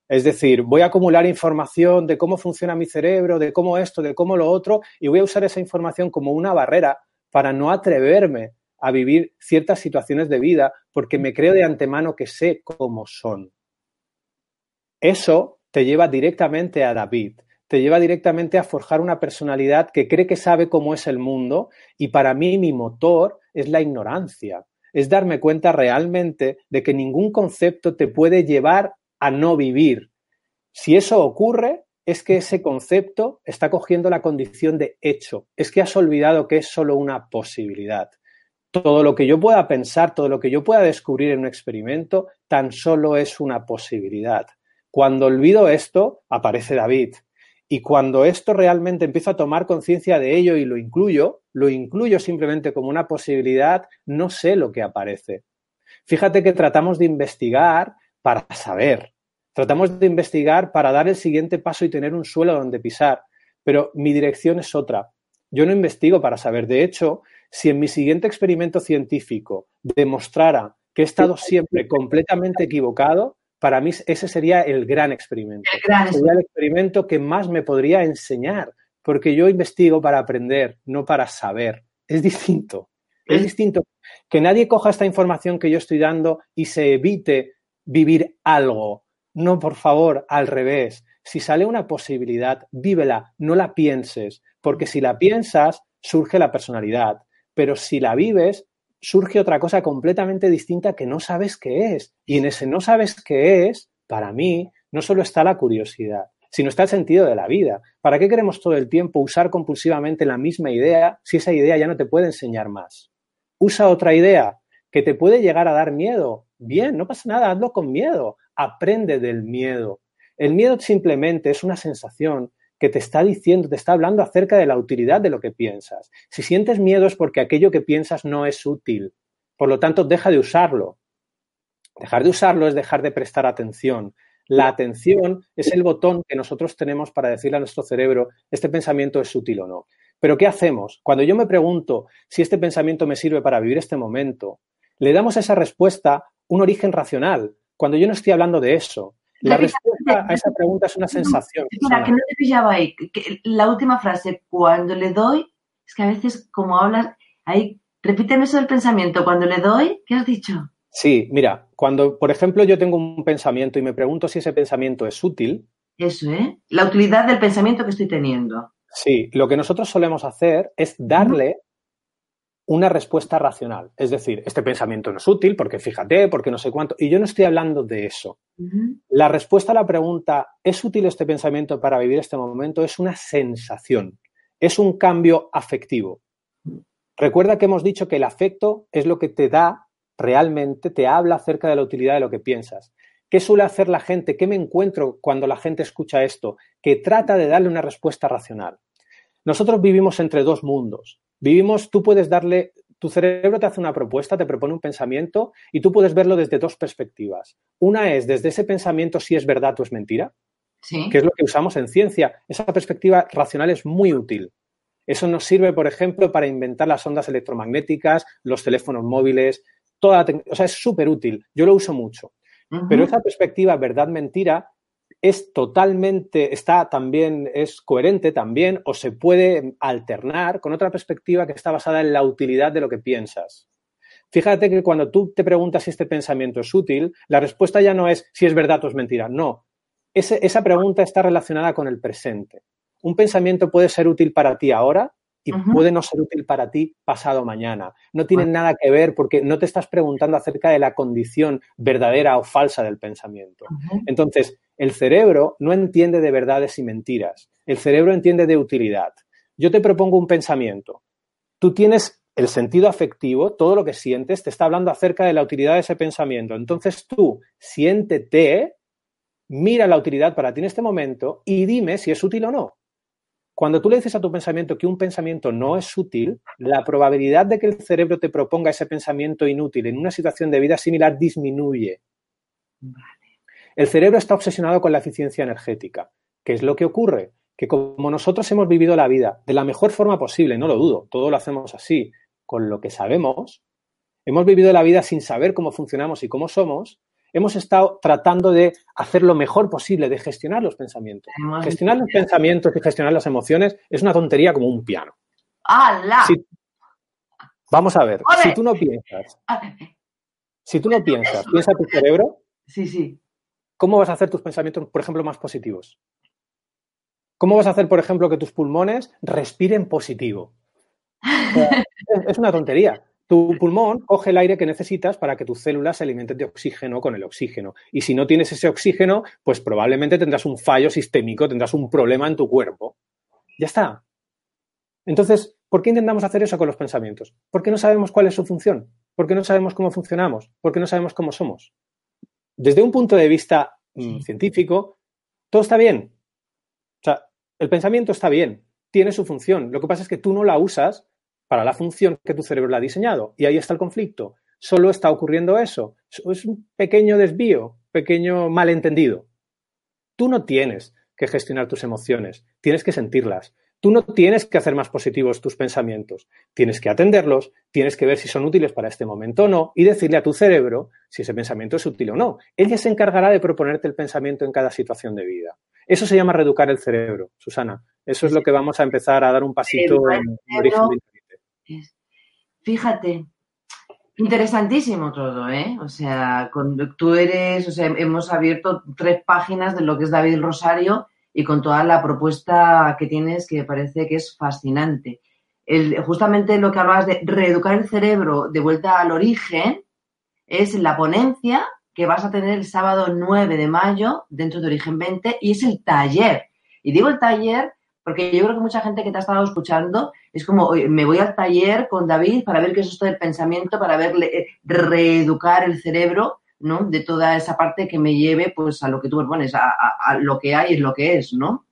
Es decir, voy a acumular información de cómo funciona mi cerebro, de cómo esto, de cómo lo otro, y voy a usar esa información como una barrera para no atreverme a vivir ciertas situaciones de vida porque me creo de antemano que sé cómo son. Eso te lleva directamente a David te lleva directamente a forjar una personalidad que cree que sabe cómo es el mundo y para mí mi motor es la ignorancia, es darme cuenta realmente de que ningún concepto te puede llevar a no vivir. Si eso ocurre, es que ese concepto está cogiendo la condición de hecho, es que has olvidado que es solo una posibilidad. Todo lo que yo pueda pensar, todo lo que yo pueda descubrir en un experimento, tan solo es una posibilidad. Cuando olvido esto, aparece David, y cuando esto realmente empiezo a tomar conciencia de ello y lo incluyo, lo incluyo simplemente como una posibilidad, no sé lo que aparece. Fíjate que tratamos de investigar para saber, tratamos de investigar para dar el siguiente paso y tener un suelo donde pisar, pero mi dirección es otra. Yo no investigo para saber. De hecho, si en mi siguiente experimento científico demostrara que he estado siempre completamente equivocado, para mí ese sería el gran experimento. El sería el experimento que más me podría enseñar, porque yo investigo para aprender, no para saber. Es distinto. Es distinto. Que nadie coja esta información que yo estoy dando y se evite vivir algo. No, por favor, al revés. Si sale una posibilidad, vívela, no la pienses, porque si la piensas, surge la personalidad. Pero si la vives, surge otra cosa completamente distinta que no sabes qué es. Y en ese no sabes qué es, para mí, no solo está la curiosidad, sino está el sentido de la vida. ¿Para qué queremos todo el tiempo usar compulsivamente la misma idea si esa idea ya no te puede enseñar más? Usa otra idea que te puede llegar a dar miedo. Bien, no pasa nada, hazlo con miedo. Aprende del miedo. El miedo simplemente es una sensación que te está diciendo, te está hablando acerca de la utilidad de lo que piensas. Si sientes miedo es porque aquello que piensas no es útil. Por lo tanto, deja de usarlo. Dejar de usarlo es dejar de prestar atención. La atención es el botón que nosotros tenemos para decirle a nuestro cerebro, este pensamiento es útil o no. Pero ¿qué hacemos? Cuando yo me pregunto si este pensamiento me sirve para vivir este momento, le damos a esa respuesta un origen racional, cuando yo no estoy hablando de eso. La respuesta a esa pregunta es una [laughs] sensación. Espera, que no te pillaba ahí. la última frase, cuando le doy, es que a veces como hablas, ahí, repíteme eso del pensamiento, cuando le doy, ¿qué has dicho? Sí, mira, cuando, por ejemplo, yo tengo un pensamiento y me pregunto si ese pensamiento es útil. Eso, ¿eh? La utilidad del pensamiento que estoy teniendo. Sí, lo que nosotros solemos hacer es darle una respuesta racional. Es decir, este pensamiento no es útil porque fíjate, porque no sé cuánto. Y yo no estoy hablando de eso. La respuesta a la pregunta, ¿es útil este pensamiento para vivir este momento? Es una sensación, es un cambio afectivo. Recuerda que hemos dicho que el afecto es lo que te da realmente te habla acerca de la utilidad de lo que piensas. ¿Qué suele hacer la gente? ¿Qué me encuentro cuando la gente escucha esto? Que trata de darle una respuesta racional. Nosotros vivimos entre dos mundos. Vivimos, tú puedes darle, tu cerebro te hace una propuesta, te propone un pensamiento y tú puedes verlo desde dos perspectivas. Una es desde ese pensamiento si es verdad o es mentira, que es lo que usamos en ciencia. Esa perspectiva racional es muy útil. Eso nos sirve, por ejemplo, para inventar las ondas electromagnéticas, los teléfonos móviles, toda o sea, es súper útil. Yo lo uso mucho. Pero esa perspectiva verdad-mentira es totalmente, está también, es coherente también o se puede alternar con otra perspectiva que está basada en la utilidad de lo que piensas. Fíjate que cuando tú te preguntas si este pensamiento es útil, la respuesta ya no es si es verdad o es mentira. No. esa pregunta está relacionada con el presente. Un pensamiento puede ser útil para ti ahora y puede no ser útil para ti pasado mañana. No tiene nada que ver porque no te estás preguntando acerca de la condición verdadera o falsa del pensamiento. Entonces, el cerebro no entiende de verdades y mentiras. El cerebro entiende de utilidad. Yo te propongo un pensamiento. Tú tienes el sentido afectivo, todo lo que sientes, te está hablando acerca de la utilidad de ese pensamiento. Entonces tú siéntete, mira la utilidad para ti en este momento y dime si es útil o no. Cuando tú le dices a tu pensamiento que un pensamiento no es útil, la probabilidad de que el cerebro te proponga ese pensamiento inútil en una situación de vida similar disminuye. El cerebro está obsesionado con la eficiencia energética. ¿Qué es lo que ocurre? Que como nosotros hemos vivido la vida de la mejor forma posible, no lo dudo, todo lo hacemos así, con lo que sabemos, hemos vivido la vida sin saber cómo funcionamos y cómo somos, hemos estado tratando de hacer lo mejor posible, de gestionar los pensamientos. Gestionar los pensamientos y gestionar las emociones es una tontería como un piano. ¡Hala! vamos a ver, si tú no piensas, si tú no piensas, piensa tu cerebro. Sí, sí. ¿Cómo vas a hacer tus pensamientos, por ejemplo, más positivos? ¿Cómo vas a hacer, por ejemplo, que tus pulmones respiren positivo? [laughs] es una tontería. Tu pulmón coge el aire que necesitas para que tus células se alimenten de oxígeno con el oxígeno. Y si no tienes ese oxígeno, pues probablemente tendrás un fallo sistémico, tendrás un problema en tu cuerpo. Ya está. Entonces, ¿por qué intentamos hacer eso con los pensamientos? Porque no sabemos cuál es su función, porque no sabemos cómo funcionamos, porque no sabemos cómo somos. Desde un punto de vista mm, científico, todo está bien. O sea, el pensamiento está bien, tiene su función. Lo que pasa es que tú no la usas para la función que tu cerebro le ha diseñado. Y ahí está el conflicto. Solo está ocurriendo eso. Es un pequeño desvío, pequeño malentendido. Tú no tienes que gestionar tus emociones, tienes que sentirlas. Tú no tienes que hacer más positivos tus pensamientos, tienes que atenderlos, tienes que ver si son útiles para este momento o no y decirle a tu cerebro si ese pensamiento es útil o no. Ella se encargará de proponerte el pensamiento en cada situación de vida. Eso se llama reeducar el cerebro, Susana. Eso es lo que vamos a empezar a dar un pasito en origen Fíjate, interesantísimo todo, ¿eh? O sea, tú eres, o sea, hemos abierto tres páginas de lo que es David Rosario y con toda la propuesta que tienes que me parece que es fascinante. justamente lo que hablabas de reeducar el cerebro de vuelta al origen es la ponencia que vas a tener el sábado 9 de mayo dentro de Origen 20 y es el taller. Y digo el taller porque yo creo que mucha gente que te ha estado escuchando es como, me voy al taller con David para ver qué es esto del pensamiento, para ver, eh, reeducar el cerebro, ¿no? De toda esa parte que me lleve, pues, a lo que tú pones, a, a, lo que hay es lo que es, ¿no?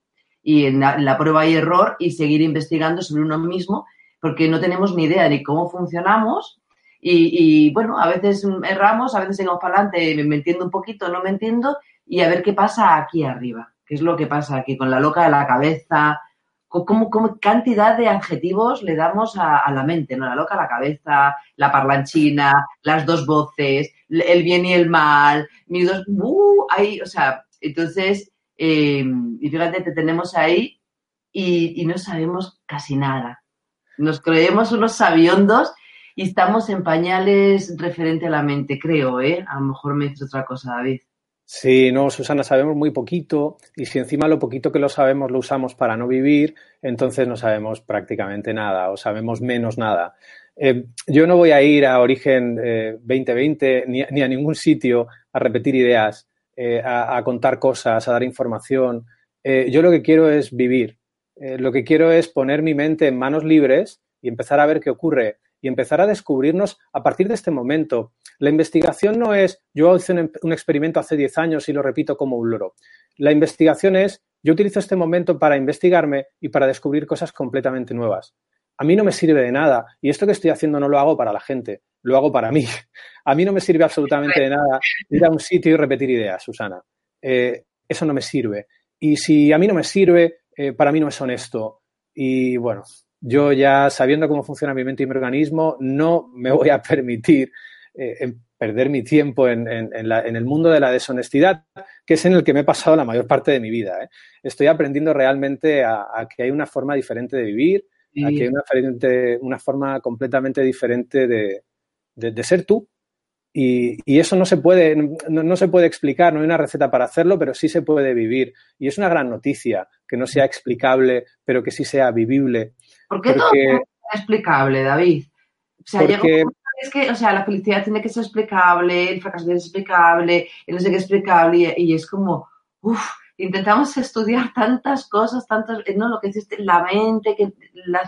Y en la, prueba y error y seguir investigando sobre uno mismo, porque no tenemos ni idea de cómo funcionamos. Y, y bueno, a veces erramos, a veces seguimos para adelante, me entiendo un poquito, no me entiendo, y a ver qué pasa aquí arriba qué es lo que pasa aquí con la loca de la cabeza, ¿Cómo, cantidad de adjetivos le damos a, la mente, ¿no? La loca, la cabeza, la parlanchina, las dos voces, el bien y el mal, mis dos, uh, ahí, o sea, entonces, em, y fíjate, te tenemos ahí y, y, no sabemos casi nada. Nos creemos unos sabiondos y estamos en pañales referente a la mente, creo, ¿eh? A lo mejor me dices otra cosa, David. Sí, no, Susana, sabemos muy poquito y si encima lo poquito que lo sabemos lo usamos para no vivir, entonces no sabemos prácticamente nada o sabemos menos nada. Eh, yo no voy a ir a Origen 2020 eh, ni, a ningún sitio a repetir ideas, eh, a, contar cosas, a dar información. yo lo que quiero es vivir. lo que quiero es poner mi mente en manos libres y empezar a ver qué ocurre y empezar a descubrirnos a partir de este momento. La investigación no es, yo hice un, experimento hace 10 años y lo repito como un loro. La investigación es, yo utilizo este momento para investigarme y para descubrir cosas completamente nuevas. A mí no me sirve de nada y esto que estoy haciendo no lo hago para la gente, lo hago para mí. [laughs] A mí no me sirve absolutamente de nada ir a un sitio y repetir ideas, Susana. Eh, eso no me sirve. Y si a mí no me sirve, eh, para mí no es honesto. Y bueno, yo ya sabiendo cómo funciona mi mente y mi organismo, no me voy a [laughs] permitir eh, perder mi tiempo en, el mundo de la deshonestidad, que es en el que me he pasado la mayor parte de mi vida. ¿eh? Estoy aprendiendo realmente a, que hay una forma diferente de vivir, a que hay una, una forma completamente diferente de, ser tú. Y, eso no se, puede, no, se puede explicar, no hay una receta para hacerlo, pero sí se puede vivir. Y es una gran noticia que no sea explicable, pero que sí sea vivible. ¿Por qué todo es explicable, David? O sea, porque, es que, o sea, la felicidad tiene que ser explicable, el fracaso ser explicable, el no sé qué es explicable, y, es como, uff, intentamos estudiar [laughs] tantas cosas, tantas, no, lo que existe, la mente,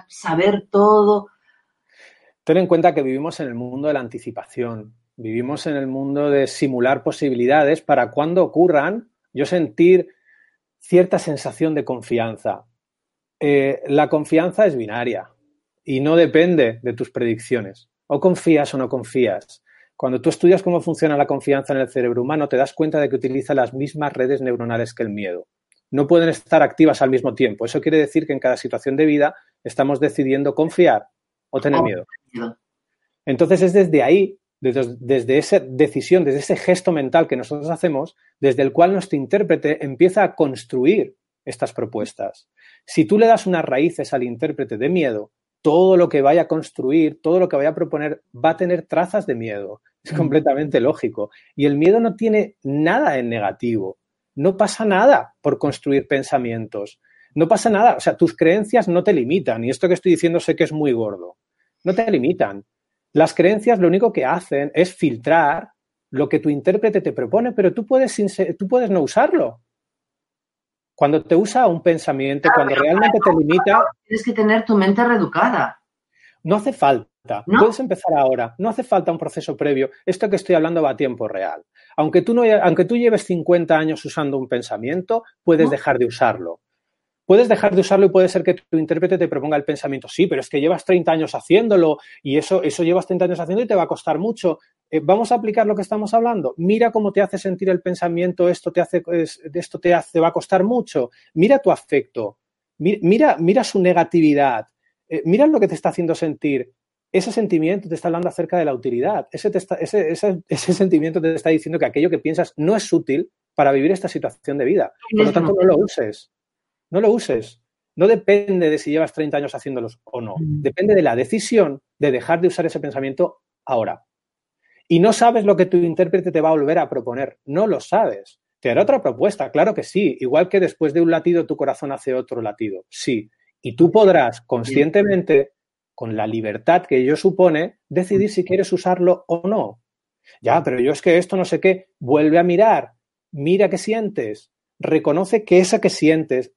saber todo. Ten en cuenta que vivimos en el mundo de la anticipación, vivimos en el mundo de simular posibilidades para cuando ocurran, yo sentir cierta sensación de confianza. Eh, la confianza es binaria y no depende de tus predicciones. O confías o no confías. Cuando tú estudias cómo funciona la confianza en el cerebro humano, te das cuenta de que utiliza las mismas redes neuronales que el miedo. No pueden estar activas al mismo tiempo. Eso quiere decir que en cada situación de vida estamos decidiendo confiar o tener miedo. Entonces es desde ahí, desde, desde, esa decisión, desde ese gesto mental que nosotros hacemos, desde el cual nuestro intérprete empieza a construir estas propuestas. Si tú le das unas raíces al intérprete de miedo, todo lo que vaya a construir, todo lo que vaya a proponer, va a tener trazas de miedo. Es completamente lógico. Y el miedo no tiene nada en negativo. No pasa nada por construir pensamientos. No pasa nada. O sea, tus creencias no te limitan. Y esto que estoy diciendo sé que es muy gordo. No te limitan. Las creencias lo único que hacen es filtrar lo que tu intérprete te propone, pero tú puedes, tú puedes no usarlo. Cuando te usa un pensamiento, cuando realmente te limita... Tienes que tener tu mente reeducada. No hace falta. Puedes empezar ahora. No hace falta un proceso previo. Esto que estoy hablando va a tiempo real. Aunque tú, no, aunque tú lleves 50 años usando un pensamiento, puedes dejar de usarlo. Puedes dejar de usarlo y puede ser que tu intérprete te proponga el pensamiento, sí, pero es que llevas 30 años haciéndolo y eso, eso llevas 30 años haciendo y te va a costar mucho. Eh, vamos a aplicar lo que estamos hablando. Mira cómo te hace sentir el pensamiento, esto te hace, esto te hace, va a costar mucho. Mira tu afecto, mira, mira su negatividad, eh, mira lo que te está haciendo sentir. Ese sentimiento te está hablando acerca de la utilidad. Ese, ese, [laughs] ese, sentimiento te está diciendo que aquello que piensas no es útil para vivir esta situación de vida. Por lo tanto, no lo uses no lo uses. No depende de si llevas 30 años haciéndolos o no. Mm. Depende de la decisión de dejar de usar ese pensamiento ahora. Y no sabes lo que tu intérprete te va a volver a proponer. No lo sabes. Te hará otra propuesta, claro que sí. Igual que después de un latido tu corazón hace otro latido. Sí. Y tú podrás conscientemente, con la libertad que ello supone, decidir si quieres usarlo o no. Ya, pero yo es que esto no sé qué. Vuelve a mirar, mira qué sientes, reconoce que esa que sientes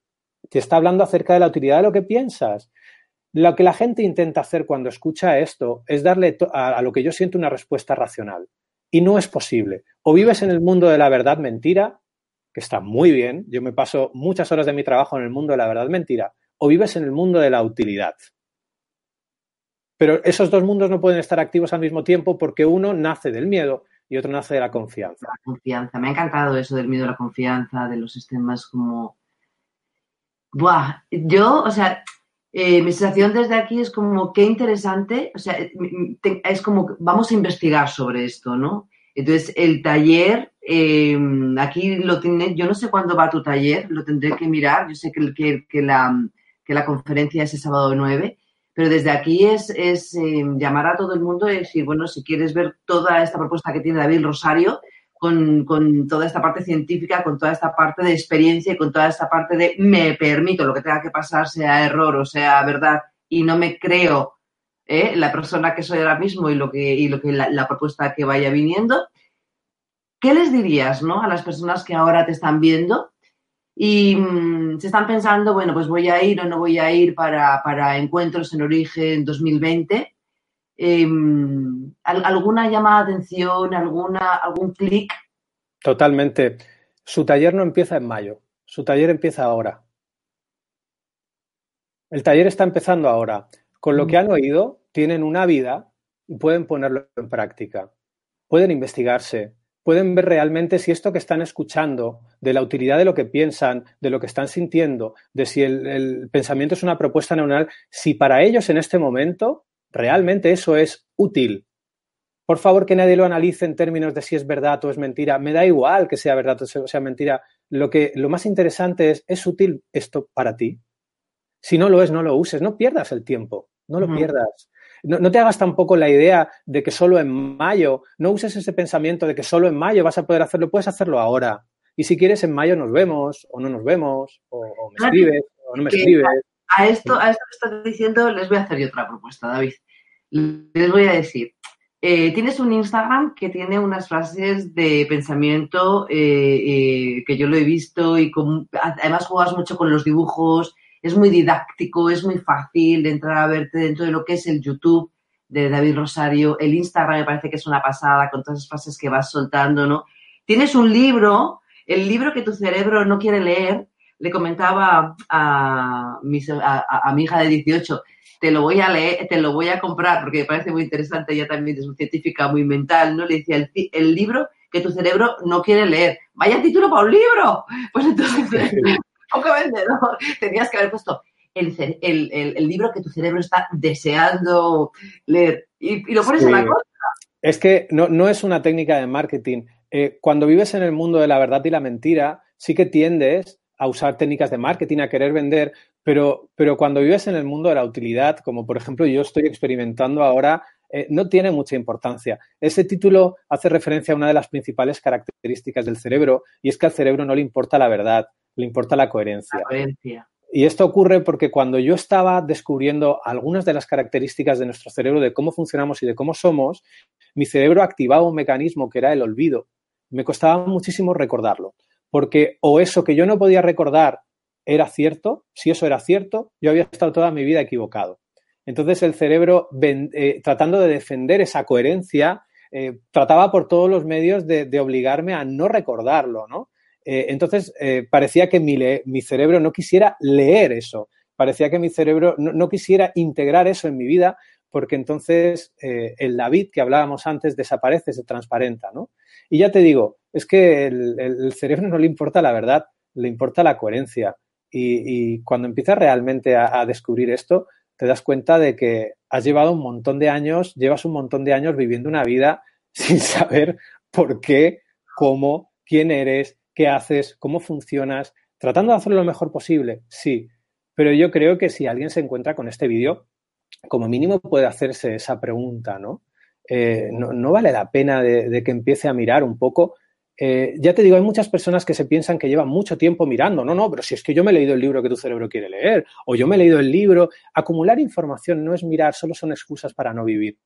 te está hablando acerca de la utilidad de lo que piensas. Lo que la gente intenta hacer cuando escucha esto es darle a, lo que yo siento una respuesta racional. Y no es posible. O vives en el mundo de la verdad mentira, que está muy bien, yo me paso muchas horas de mi trabajo en el mundo de la verdad mentira, o vives en el mundo de la utilidad. Pero esos dos mundos no pueden estar activos al mismo tiempo porque uno nace del miedo y otro nace de la confianza. La confianza. Me ha encantado eso del miedo a la confianza, de los sistemas como... Buah, yo, o sea, eh, mi sensación desde aquí es como qué interesante, o sea, es como vamos a investigar sobre esto, ¿no? Entonces, el taller, em, aquí lo tiene, yo no sé cuándo va tu taller, lo tendré que mirar, yo sé que, que, que la, que la conferencia es el sábado 9, pero desde aquí es, es em, llamar a todo el mundo y decir, bueno, si quieres ver toda esta propuesta que tiene David Rosario, con, con, toda esta parte científica, con toda esta parte de experiencia y con toda esta parte de me permito lo que tenga que pasar, sea error o sea verdad, y no me creo ¿eh? la persona que soy ahora mismo y lo que, y lo que la, propuesta que vaya viniendo. ¿Qué les dirías ¿no? a las personas que ahora te están viendo y mm, se están pensando, bueno, pues voy a ir o no voy a ir para, para Encuentros en Origen 2020? Em, ¿Alguna llamada de atención, alguna, algún clic? Totalmente. Su taller no empieza en mayo, su taller empieza ahora. El taller está empezando ahora. Con lo que han oído, tienen una vida y pueden ponerlo en práctica. Pueden investigarse, pueden ver realmente si esto que están escuchando, de la utilidad de lo que piensan, de lo que están sintiendo, de si el, el pensamiento es una propuesta neuronal, si para ellos en este momento realmente eso es útil. Por favor, que nadie lo analice en términos de si es verdad o es mentira. Me da igual que sea verdad o sea mentira. Lo, que, lo más interesante es, ¿es útil esto para ti? Si no lo es, no lo uses. No pierdas el tiempo. No lo pierdas. No, te hagas tampoco la idea de que solo en mayo, no uses ese pensamiento de que solo en mayo vas a poder hacerlo, puedes hacerlo ahora. Y si quieres, en mayo nos vemos, o no nos vemos, o, me escribes, o no me escribes. A esto, a esto que estás diciendo les voy a hacer yo otra propuesta, David. Les voy a decir, eh, tienes un Instagram que tiene unas frases de pensamiento eh, eh, que yo lo he visto y además juegas mucho con los dibujos, es muy didáctico, es muy fácil de entrar a verte dentro de lo que es el YouTube de David Rosario, el Instagram me parece que es una pasada con todas las frases que vas soltando, ¿no? Tienes un libro, el libro que tu cerebro no quiere leer, le comentaba a mi, a, mi hija de 18, te lo voy a leer, te lo voy a comprar porque me parece muy interesante, ella también es una científica muy mental, ¿no? Le decía, el, el, libro que tu cerebro no quiere leer. Vaya título para un libro. [laughs] Pues entonces, [laughs] poco vendedor, tenías que haber puesto el, el, el, libro que tu cerebro está deseando leer y, lo pones en la cosa. Es que no, no, es una técnica de marketing. Eh, cuando vives en el mundo de la verdad y la mentira, sí que tiendes a usar técnicas de marketing, a querer vender, pero, pero cuando vives en el mundo de la utilidad, como por ejemplo yo estoy experimentando ahora, eh, no tiene mucha importancia. Ese título hace referencia a una de las principales características del cerebro y es que al cerebro no le importa la verdad, le importa la coherencia. La coherencia. Y esto ocurre porque cuando yo estaba descubriendo algunas de las características de nuestro cerebro, de cómo funcionamos y de cómo somos, mi cerebro activaba un mecanismo que era el olvido. Me costaba muchísimo recordarlo porque o eso que yo no podía recordar era cierto, si eso era cierto, yo había estado toda mi vida equivocado. Entonces el cerebro, eh, tratando de defender esa coherencia, eh, trataba por todos los medios de, obligarme a no recordarlo, ¿no? Eh, entonces parecía que mi, cerebro no quisiera leer eso, parecía que mi cerebro no, no quisiera integrar eso en mi vida, porque entonces el David que hablábamos antes desaparece, se transparenta, ¿no? Y ya te digo, es que el, cerebro no le importa la verdad, le importa la coherencia. Y, cuando empiezas realmente a, descubrir esto, te das cuenta de que has llevado un montón de años, llevas un montón de años viviendo una vida [laughs] sin saber por qué, cómo, quién eres, qué haces, cómo funcionas, tratando de hacerlo lo mejor posible, sí. Pero yo creo que si alguien se encuentra con este vídeo, como mínimo puede hacerse esa pregunta, ¿no? Eh, no, vale la pena de, que empiece a mirar un poco eh, ya te digo, hay muchas personas que se piensan que llevan mucho tiempo mirando. No, no, pero si es que yo me he leído el libro que tu cerebro quiere leer, o yo me he leído el libro. Acumular información no es mirar, solo son excusas para no vivir.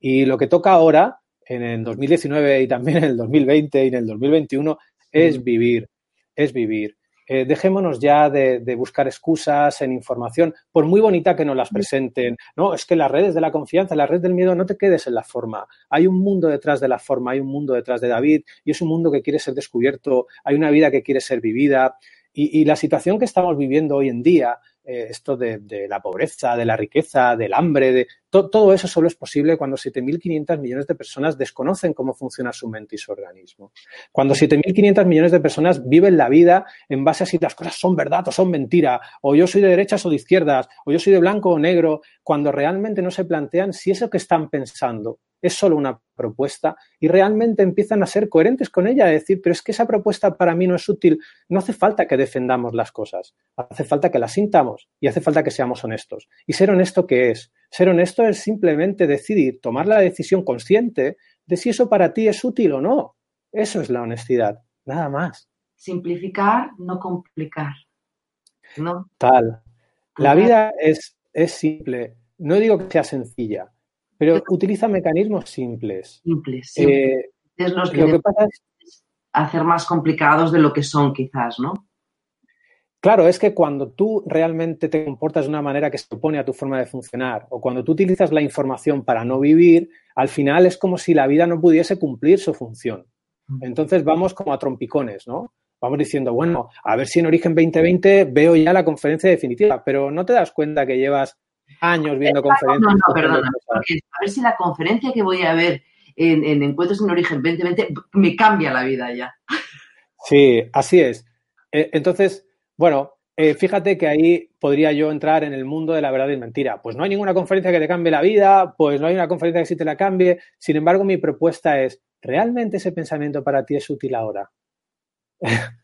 Y lo que toca ahora en el 2019 y también en el 2020 y en el 2021 es vivir, es vivir. Eh, dejémonos ya de, buscar excusas en información, por muy bonita que nos las presenten. No, es que las redes de la confianza, la red del miedo, no te quedes en la forma. Hay un mundo detrás de la forma, hay un mundo detrás de David y es un mundo que quiere ser descubierto, hay una vida que quiere ser vivida. Y la situación que estamos viviendo hoy en día eh, esto de, la pobreza, de la riqueza, del hambre, de todo eso solo es posible cuando 7.500 millones de personas desconocen cómo funciona su mente y su organismo. Cuando 7.500 millones de personas viven la vida en base a si las cosas son verdad o son mentira, o yo soy de derechas o de izquierdas, o yo soy de blanco o negro, cuando realmente no se plantean si eso que están pensando es solo una propuesta y realmente empiezan a ser coherentes con ella, a decir, pero es que esa propuesta para mí no es útil, no hace falta que defendamos las cosas, hace falta que las sintamos y hace falta que seamos honestos. ¿Y ser honesto qué es? Ser honesto es simplemente decidir, tomar la decisión consciente de si eso para ti es útil o no. Eso es la honestidad, nada más. Simplificar, no complicar. ¿no? Tal. La vida es, es simple. No digo que sea sencilla, pero utiliza mecanismos simples. Simples, eh, es los que, lo que pasa es hacer más complicados de lo que son, quizás, ¿no? Claro, es que cuando tú realmente te comportas de una manera que se opone a tu forma de funcionar o cuando tú utilizas la información para no vivir, al final es como si la vida no pudiese cumplir su función. Entonces vamos como a trompicones, ¿no? Vamos diciendo, bueno, a ver si en Origen 2020 veo ya la conferencia definitiva, pero no te das cuenta que llevas años viendo conferencias. No, no, perdona, a ver si la conferencia que voy a ver en, Encuentros en Origen 2020 me cambia la vida ya. Sí, así es. Eh, entonces, bueno, eh, fíjate que ahí podría yo entrar en el mundo de la verdad y mentira. Pues no hay ninguna conferencia que te cambie la vida, pues no hay una conferencia que sí te la cambie. Sin embargo, mi propuesta es, ¿realmente ese pensamiento para ti es útil ahora? [laughs]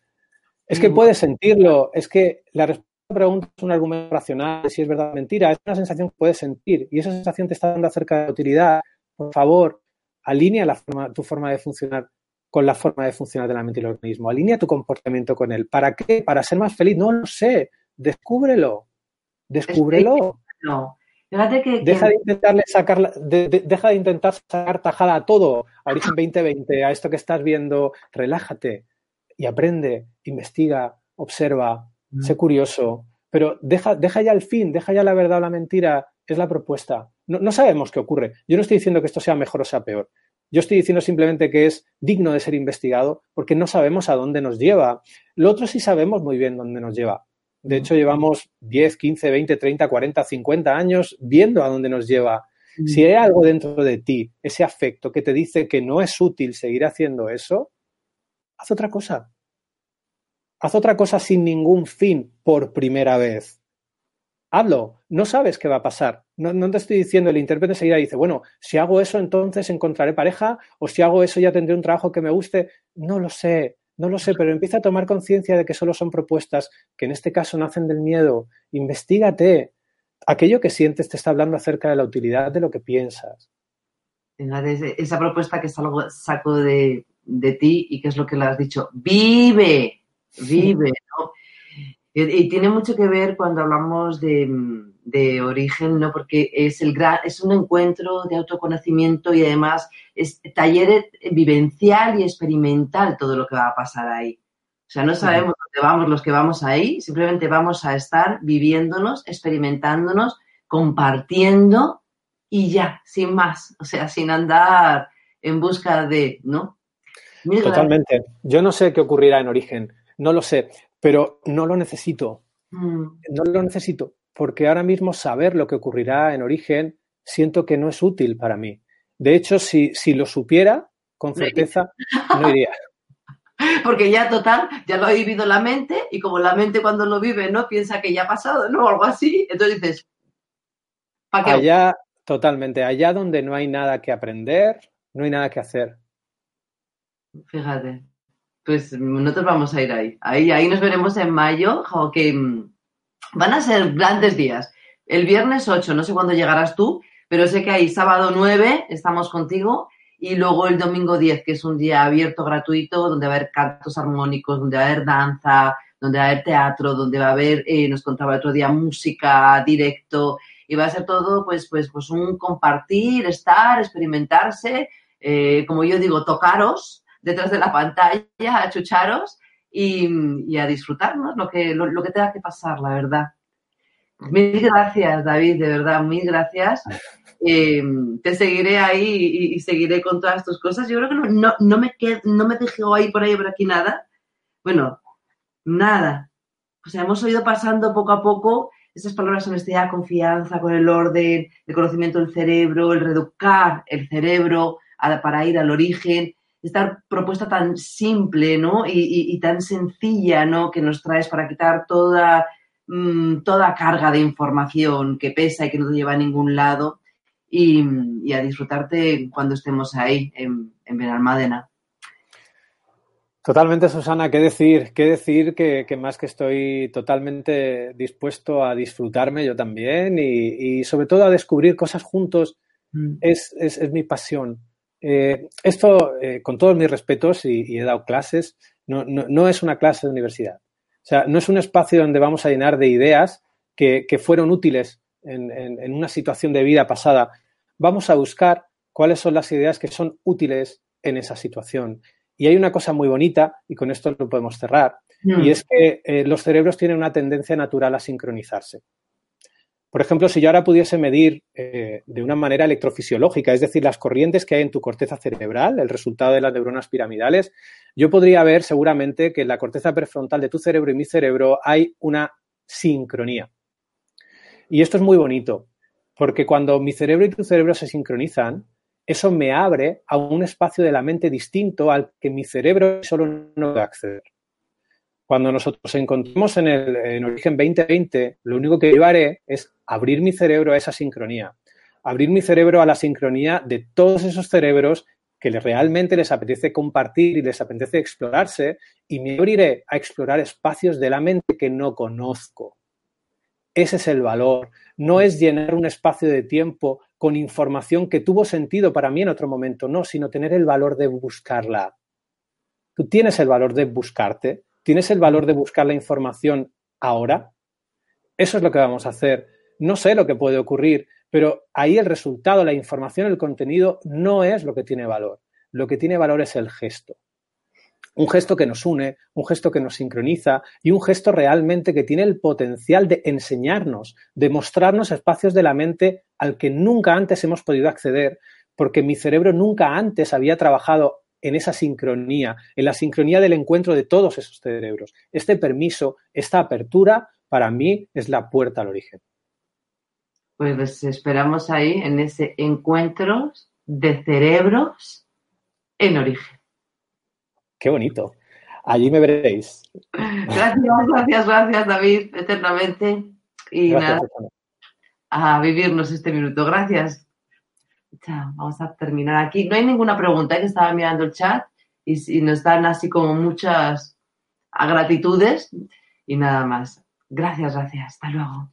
es que mm. puedes sentirlo, es que la respuesta pregunta es un argumento racional, si es verdad o mentira, es una sensación que puedes sentir y esa sensación te está dando acerca de la utilidad. Por favor, alinea la forma, tu forma de funcionar con la forma de funcionar de la mente y el organismo. Alinea tu comportamiento con él. ¿Para qué? ¿Para ser más feliz? No lo sé. Descúbrelo. Descúbrelo. No. que, deja, de intentarle sacar, deja de intentar sacar tajada a todo, a Origen 2020, a esto que estás viendo. Relájate y aprende, investiga, observa, sé curioso, pero deja, deja ya el fin, deja ya la verdad o la mentira, es la propuesta. No, no, sabemos qué ocurre. Yo no estoy diciendo que esto sea mejor o sea peor. Yo estoy diciendo simplemente que es digno de ser investigado porque no sabemos a dónde nos lleva. Lo otro sí sabemos muy bien dónde nos lleva. De hecho, llevamos 10, 15, 20, 30, 40, 50 años viendo a dónde nos lleva. Si hay algo dentro de ti, ese afecto que te dice que no es útil seguir haciendo eso, haz otra cosa. Haz otra cosa sin ningún fin por primera vez. Hazlo. No sabes qué va a pasar. No, te estoy diciendo, el intérprete seguida dice, bueno, si hago eso entonces encontraré pareja o si hago eso ya tendré un trabajo que me guste. No lo sé, no lo sé, pero empieza a tomar conciencia de que solo son propuestas que en este caso nacen del miedo. Investígate. Aquello que sientes te está hablando acerca de la utilidad de lo que piensas. Esa propuesta que salgo, saco de, de ti y que es lo que le has dicho, vive, vive, ¿no? Y, tiene mucho que ver cuando hablamos de, origen, ¿no? Porque es, el gran, es un encuentro de autoconocimiento y además es taller vivencial y experimental todo lo que va a pasar ahí. O sea, no sabemos dónde vamos los que vamos ahí, simplemente vamos a estar viviéndonos, experimentándonos, compartiendo y ya, sin más. O sea, sin andar en busca de, ¿no? Totalmente. Yo no sé qué ocurrirá en origen no lo sé, pero no lo necesito. Mm. No lo necesito, porque ahora mismo saber lo que ocurrirá en origen siento que no es útil para mí. De hecho, si, lo supiera, con certeza [laughs] no iría. Porque ya total, ya lo ha vivido la mente y como la mente cuando lo vive no piensa que ya ha pasado, ¿no? O algo así, entonces dices, ¿para qué? Allá, totalmente, allá donde no hay nada que aprender, no hay nada que hacer. Fíjate pues nosotros vamos a ir ahí. Ahí, ahí nos veremos en mayo, que mm, van a ser grandes días. El viernes 8, no sé cuándo llegarás tú, pero sé que hay sábado 9, estamos contigo, y luego el domingo 10, que es un día abierto, gratuito, donde va a haber cantos armónicos, donde va a haber danza, donde va a haber teatro, donde va a haber, eh, nos contaba el otro día, música, directo, y va a ser todo, pues, pues, pues un compartir, estar, experimentarse, eh, como yo digo, tocaros detrás de la pantalla, achucharos y, y a disfrutarnos lo que, lo, que tenga que pasar, la verdad. Mil gracias, David, de verdad, mil gracias. Eh, te seguiré ahí y, seguiré con todas tus cosas. Yo creo que no, no, me, no me dejó ahí por ahí por aquí nada. Bueno, nada. O sea, hemos ido pasando poco a poco esas palabras honestidad, confianza, con el orden, el conocimiento del cerebro, el reeducar el cerebro para ir al origen, esta propuesta tan simple, ¿no? Y, tan sencilla, ¿no? Que nos traes para quitar toda, mm, toda carga de información que pesa y que no te lleva a ningún lado y, a disfrutarte cuando estemos ahí en, en Benalmádena. Totalmente, Susana. ¿Qué decir? ¿Qué decir que, más que estoy totalmente dispuesto a disfrutarme yo también y, sobre todo a descubrir cosas juntos? Mm. Es, mi pasión. Eh, esto, eh, con todos mis respetos, y, he dado clases, no, es una clase de universidad. O sea, no es un espacio donde vamos a llenar de ideas que, fueron útiles en, en una situación de vida pasada. Vamos a buscar cuáles son las ideas que son útiles en esa situación. Y hay una cosa muy bonita, y con esto lo podemos cerrar, y mm. es que eh, los cerebros tienen una tendencia natural a sincronizarse. Por ejemplo, si yo ahora pudiese medir eh, de una manera electrofisiológica, es decir, las corrientes que hay en tu corteza cerebral, el resultado de las neuronas piramidales, yo podría ver seguramente que en la corteza prefrontal de tu cerebro y mi cerebro hay una sincronía. Y esto es muy bonito, porque cuando mi cerebro y tu cerebro se sincronizan, eso me abre a un espacio de la mente distinto al que mi cerebro solo no puede acceder. Cuando nosotros encontremos en el Origen 2020, lo único que yo haré es abrir mi cerebro a esa sincronía, abrir mi cerebro a la sincronía de todos esos cerebros que realmente les apetece compartir y les apetece explorarse y me abriré a explorar espacios de la mente que no conozco. Ese es el valor. No es llenar un espacio de tiempo con información que tuvo sentido para mí en otro momento, no, sino tener el valor de buscarla. Tú tienes el valor de buscarte, tienes el valor de buscar la información ahora. Eso es lo que vamos a hacer. No sé lo que puede ocurrir, pero ahí el resultado, la información, el contenido no es lo que tiene valor. Lo que tiene valor es el gesto un gesto que nos une, un gesto que nos sincroniza y un gesto realmente que tiene el potencial de enseñarnos, de mostrarnos espacios de la mente al que nunca antes hemos podido acceder, porque mi cerebro nunca antes había trabajado en esa sincronía, en la sincronía del encuentro de todos esos cerebros. Este permiso, esta apertura, para mí es la puerta al origen. Pues esperamos ahí en ese encuentro de cerebros en origen. Qué bonito. Allí me veréis. Gracias, gracias, gracias, David, eternamente. Y nada, a vivirnos este minuto. Gracias. Chao, vamos a terminar aquí. No hay ninguna pregunta, que estaba mirando el chat y, y nos dan así como muchas gratitudes y nada más. Gracias, gracias. Hasta luego.